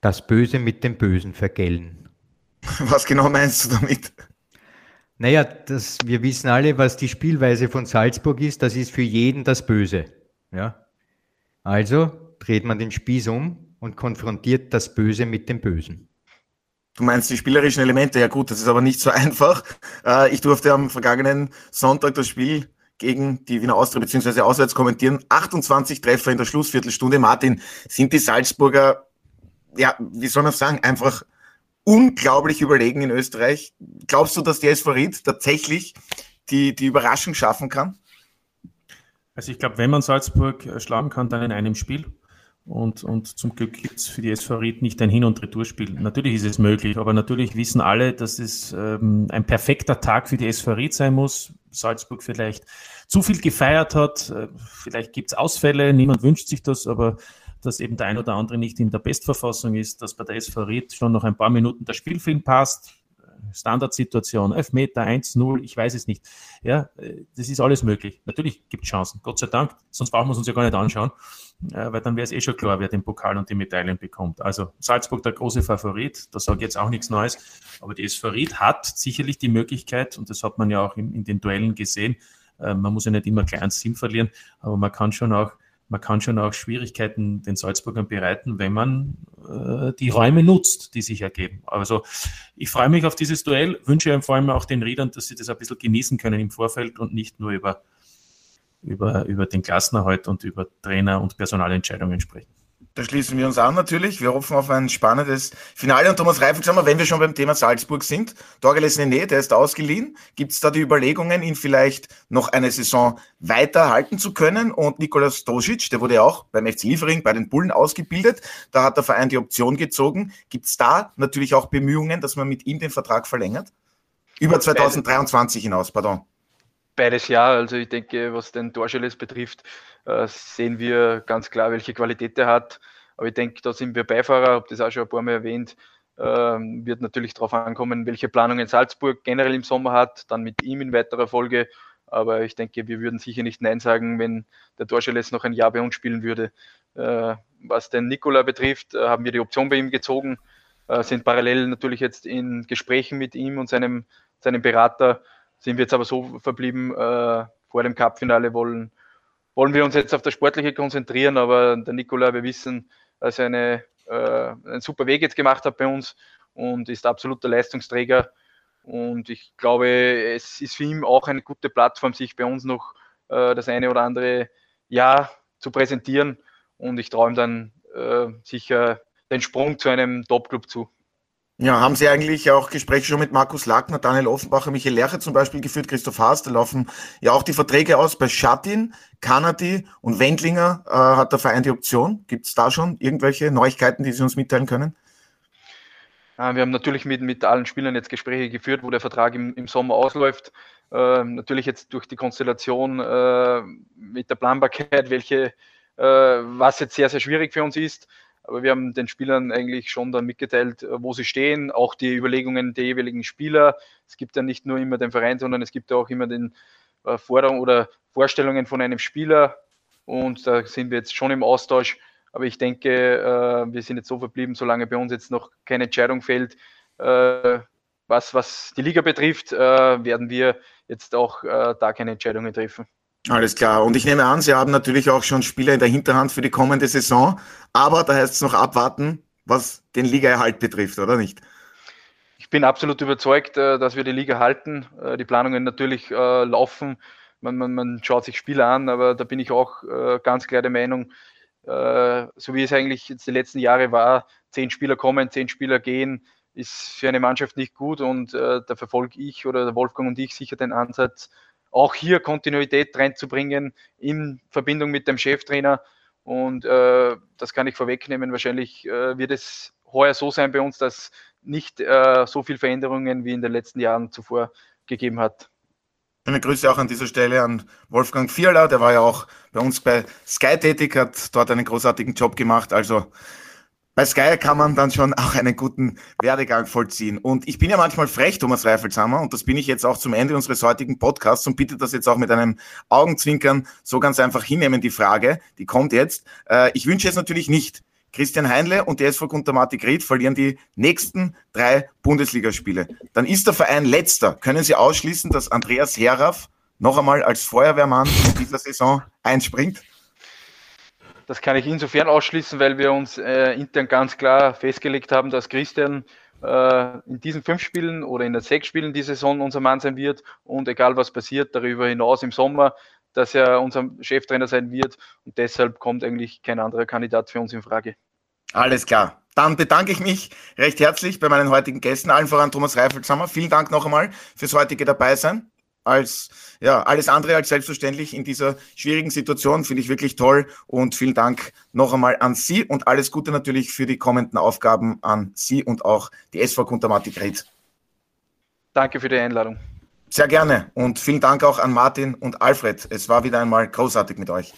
Speaker 4: Das Böse mit dem Bösen vergällen.
Speaker 1: Was genau meinst du damit?
Speaker 4: Naja, das, wir wissen alle, was die Spielweise von Salzburg ist. Das ist für jeden das Böse. Ja? Also dreht man den Spieß um und konfrontiert das Böse mit dem Bösen.
Speaker 1: Du meinst die spielerischen Elemente, ja gut, das ist aber nicht so einfach. Äh, ich durfte am vergangenen Sonntag das Spiel gegen die Wiener Austria beziehungsweise auswärts kommentieren. 28 Treffer in der Schlussviertelstunde. Martin, sind die Salzburger, ja, wie soll man sagen, einfach unglaublich überlegen in Österreich. Glaubst du, dass der SV Ried tatsächlich die, die Überraschung schaffen kann?
Speaker 5: Also ich glaube, wenn man Salzburg äh, schlagen kann, dann in einem Spiel. Und, und zum Glück gibt es für die SV Ried nicht ein Hin- und Retourspiel. Natürlich ist es möglich, aber natürlich wissen alle, dass es ähm, ein perfekter Tag für die SV Ried sein muss. Salzburg vielleicht zu viel gefeiert hat, äh, vielleicht gibt es Ausfälle, niemand wünscht sich das, aber dass eben der ein oder andere nicht in der Bestverfassung ist, dass bei der SV Ried schon noch ein paar Minuten der Spielfilm passt, Standardsituation, Elfmeter, 1-0, ich weiß es nicht. Ja, das ist alles möglich. Natürlich gibt es Chancen, Gott sei Dank, sonst brauchen wir es uns ja gar nicht anschauen, äh, weil dann wäre es eh schon klar, wer den Pokal und die Medaillen bekommt. Also Salzburg der große Favorit, da sage ich jetzt auch nichts Neues, aber die SV Ried hat sicherlich die Möglichkeit, und das hat man ja auch in, in den Duellen gesehen, äh, man muss ja nicht immer klein Sim verlieren, aber man kann schon auch man kann schon auch Schwierigkeiten den Salzburgern bereiten, wenn man äh, die Räume nutzt, die sich ergeben. Also ich freue mich auf dieses Duell, wünsche vor allem auch den Riedern, dass sie das ein bisschen genießen können im Vorfeld und nicht nur über, über, über den Klassenerhalt und über Trainer- und Personalentscheidungen sprechen.
Speaker 1: Da schließen wir uns an natürlich. Wir hoffen auf ein spannendes Finale. Und Thomas Reifelshammer, wenn wir schon beim Thema Salzburg sind, Dorgeles Nene, der ist ausgeliehen. Gibt es da die Überlegungen, ihn vielleicht noch eine Saison weiter halten zu können? Und Nikolas Dosic, der wurde ja auch beim FC Liefering bei den Bullen ausgebildet. Da hat der Verein die Option gezogen. Gibt es da natürlich auch Bemühungen, dass man mit ihm den Vertrag verlängert? Über 2023 hinaus, pardon.
Speaker 3: Beides ja. Also ich denke, was den Dorscheles betrifft, äh, sehen wir ganz klar, welche Qualität er hat. Aber ich denke, da sind wir Beifahrer, habe das auch schon ein paar Mal erwähnt. Ähm, wird natürlich darauf ankommen, welche Planungen Salzburg generell im Sommer hat, dann mit ihm in weiterer Folge. Aber ich denke, wir würden sicher nicht Nein sagen, wenn der Dorscheles noch ein Jahr bei uns spielen würde. Äh, was den Nikola betrifft, äh, haben wir die Option bei ihm gezogen, sind parallel natürlich jetzt in Gesprächen mit ihm und seinem, seinem Berater. Sind wir jetzt aber so verblieben, äh, vor dem Cupfinale wollen wollen wir uns jetzt auf das Sportliche konzentrieren, aber der Nikola, wir wissen, dass er eine, äh, einen super Weg jetzt gemacht hat bei uns und ist absoluter Leistungsträger. Und ich glaube, es ist für ihn auch eine gute Plattform, sich bei uns noch äh, das eine oder andere Jahr zu präsentieren. Und ich ihm dann äh, sicher den Sprung zu einem Top-Club zu.
Speaker 1: Ja, haben Sie eigentlich auch Gespräche schon mit Markus Lackner, Daniel Offenbacher, Michael Lerche zum Beispiel geführt, Christoph Haas, da laufen ja auch die Verträge aus bei Schattin, Kanadi und Wendlinger äh, hat der Verein die Option. Gibt es da schon irgendwelche Neuigkeiten, die Sie uns mitteilen können?
Speaker 3: Wir haben natürlich mit, mit allen Spielern jetzt Gespräche geführt, wo der Vertrag im, im Sommer ausläuft. Äh, natürlich jetzt durch die Konstellation äh, mit der Planbarkeit, welche, äh, was jetzt sehr, sehr schwierig für uns ist. Aber wir haben den Spielern eigentlich schon dann mitgeteilt, äh, wo sie stehen, auch die Überlegungen der jeweiligen Spieler. Es gibt ja nicht nur immer den Verein, sondern es gibt ja auch immer den äh, Forderungen oder Vorstellungen von einem Spieler. Und da sind wir jetzt schon im Austausch. Aber ich denke, äh, wir sind jetzt so verblieben, solange bei uns jetzt noch keine Entscheidung fällt, was, was die Liga betrifft, werden wir jetzt auch da keine Entscheidungen treffen.
Speaker 1: Alles klar. Und ich nehme an, Sie haben natürlich auch schon Spieler in der Hinterhand für die kommende Saison. Aber da heißt es noch abwarten, was den Ligaerhalt betrifft, oder nicht?
Speaker 3: Ich bin absolut überzeugt, äh, dass wir die Liga halten. Äh, die Planungen natürlich äh, laufen. Man, man, man schaut sich Spiele an, aber da bin ich auch ganz klar der Meinung, so wie es eigentlich jetzt die letzten Jahre war, zehn Spieler kommen, zehn Spieler gehen, ist für eine Mannschaft nicht gut und da verfolge ich oder der Wolfgang und ich sicher den Ansatz, auch hier Kontinuität reinzubringen in Verbindung mit dem Cheftrainer. Und äh, das kann ich vorwegnehmen. Wahrscheinlich äh, wird es heuer so sein bei uns, dass nicht äh, so viel Veränderungen wie in den letzten Jahren zuvor gegeben hat.
Speaker 1: Eine Grüße auch an dieser Stelle an Wolfgang Vierler, der war ja auch bei uns bei Sky tätig, hat dort einen großartigen Job gemacht. Also bei Sky kann man dann schon auch einen guten Werdegang vollziehen. Und ich bin ja manchmal frech, Thomas Reifelshammer, und das bin ich jetzt auch zum Ende unseres heutigen Podcasts und bitte das jetzt auch mit einem Augenzwinkern so ganz einfach hinnehmen, die Frage, die kommt jetzt. Äh, ich wünsche es natürlich nicht. Christian Heinle und der SV Guntermatik Ried verlieren die nächsten drei Bundesligaspiele. Dann ist der Verein letzter. Können Sie ausschließen, dass Andreas Heraff noch einmal als Feuerwehrmann in dieser Saison einspringt?
Speaker 3: Das kann ich insofern ausschließen, weil wir uns äh, intern ganz klar festgelegt haben, dass Christian äh, in diesen fünf Spielen oder in den sechs Spielen die Saison unser Mann sein wird und egal was passiert, darüber hinaus im Sommer, dass er unser Cheftrainer sein wird und deshalb kommt eigentlich kein anderer Kandidat für uns in Frage.
Speaker 1: Alles klar. Dann bedanke ich mich recht herzlich bei meinen heutigen Gästen, allen voran Thomas Reifelshammer. Vielen Dank noch einmal fürs heutige Dabeisein als ja, alles andere als selbstverständlich in dieser schwierigen Situation. Finde ich wirklich toll und vielen Dank noch einmal an Sie und alles Gute natürlich für die kommenden Aufgaben an Sie und auch die SV Kuntermatik Ried.
Speaker 3: Danke für die Einladung.
Speaker 1: Sehr gerne und vielen Dank auch an Martin und Alfred. Es war wieder einmal großartig mit euch.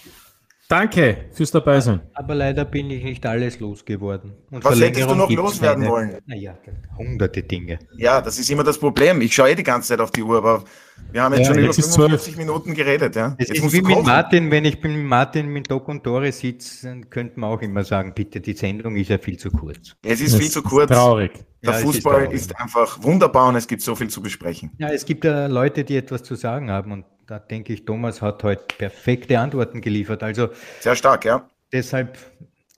Speaker 6: Danke fürs dabei sein.
Speaker 4: Aber leider bin ich nicht alles losgeworden.
Speaker 1: Und Was hättest du noch loswerden keine, wollen?
Speaker 4: Naja, hunderte Dinge.
Speaker 1: Ja, das ist immer das Problem. Ich schaue eh die ganze Zeit auf die Uhr, aber wir haben jetzt ja, schon über 45 Minuten geredet. Ja.
Speaker 4: Es jetzt ist wie mit Martin, wenn ich mit Martin mit Doc und Tore sitze, dann könnte man auch immer sagen, bitte, die Sendung ist ja viel zu kurz.
Speaker 1: Es ist das viel zu kurz.
Speaker 6: Traurig.
Speaker 1: Der ja, Fußball ist, ist, einfach wunderbar und es gibt so viel zu besprechen.
Speaker 4: Ja, es gibt ja Leute, die etwas zu sagen haben und da denke ich, Thomas hat heute perfekte Antworten geliefert. Also
Speaker 1: sehr stark, ja.
Speaker 4: Deshalb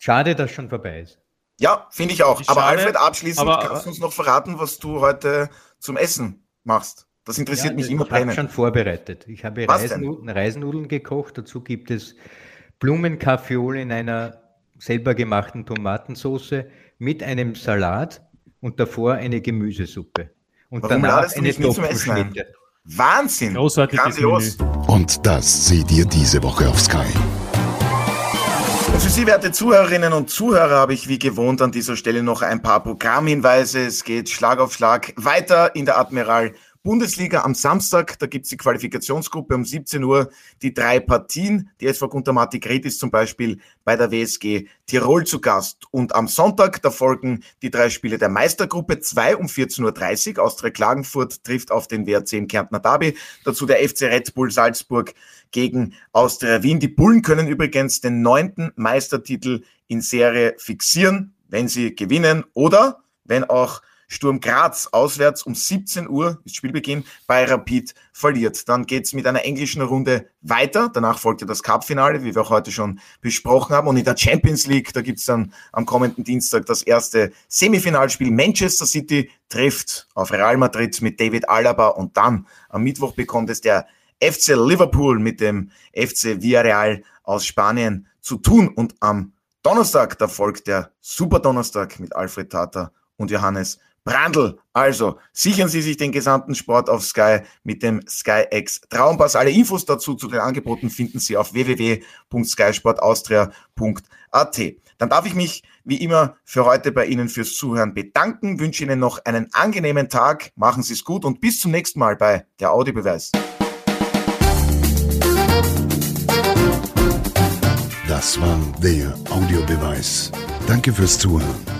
Speaker 4: schade, dass schon vorbei ist.
Speaker 1: Ja, finde ich auch. aber Alfred, abschließend aber, kannst du uns noch verraten, was du heute zum Essen machst. Das interessiert ja, mich immer
Speaker 4: brennend. Ich habe schon vorbereitet. Ich habe Reisennudeln, Reisennudeln gekocht. Dazu gibt es Blumenkaffeeole in einer selber gemachten Tomatensauce mit einem Salat und davor eine Gemüsesuppe. Und
Speaker 1: Warum danach eine Doppelschnitte. Wahnsinn!
Speaker 6: Großartig. Grandios.
Speaker 2: Und das seht ihr diese Woche auf Sky.
Speaker 1: Und für Sie, werte Zuhörerinnen und Zuhörer, habe ich wie gewohnt an dieser Stelle noch ein paar Programmhinweise. Es geht Schlag auf Schlag weiter in der Admiral Bundesliga am Samstag, da gibt's die Qualifikationsgruppe um 17 Uhr, die drei Partien. Die SV Guntermatik Ried ist zum Beispiel bei der WSG Tirol zu Gast. Und am Sonntag, da folgen die drei Spiele der Meistergruppe 2 um 14.30 Uhr. Austria Klagenfurt trifft auf den WRC im Kärntner Derby. Dazu der FC Red Bull Salzburg gegen Austria Wien. Die Bullen können übrigens den neunten Meistertitel in Serie fixieren, wenn sie gewinnen oder wenn auch Sturm Graz auswärts um 17 Uhr ist Spielbeginn bei Rapid verliert. Dann geht's mit einer englischen Runde weiter. Danach folgt ja das Cup-Finale, wie wir auch heute schon besprochen haben. Und in der Champions League, da gibt's dann am kommenden Dienstag das erste Semifinalspiel. Manchester City trifft auf Real Madrid mit David Alaba und dann am Mittwoch bekommt es der FC Liverpool mit dem FC Villarreal aus Spanien zu tun. Und am Donnerstag, da folgt der Super Donnerstag mit Alfred Tata und Johannes Brandl. Also sichern Sie sich den gesamten Sport auf Sky mit dem SkyX Traumpass. Alle Infos dazu zu den Angeboten finden Sie auf www.skysportaustria.at. Dann darf ich mich wie immer für heute bei Ihnen fürs Zuhören bedanken, wünsche Ihnen noch einen angenehmen Tag, machen Sie es gut und bis zum nächsten Mal bei der Audiobeweis.
Speaker 2: Das war der Audiobeweis. Danke fürs Zuhören.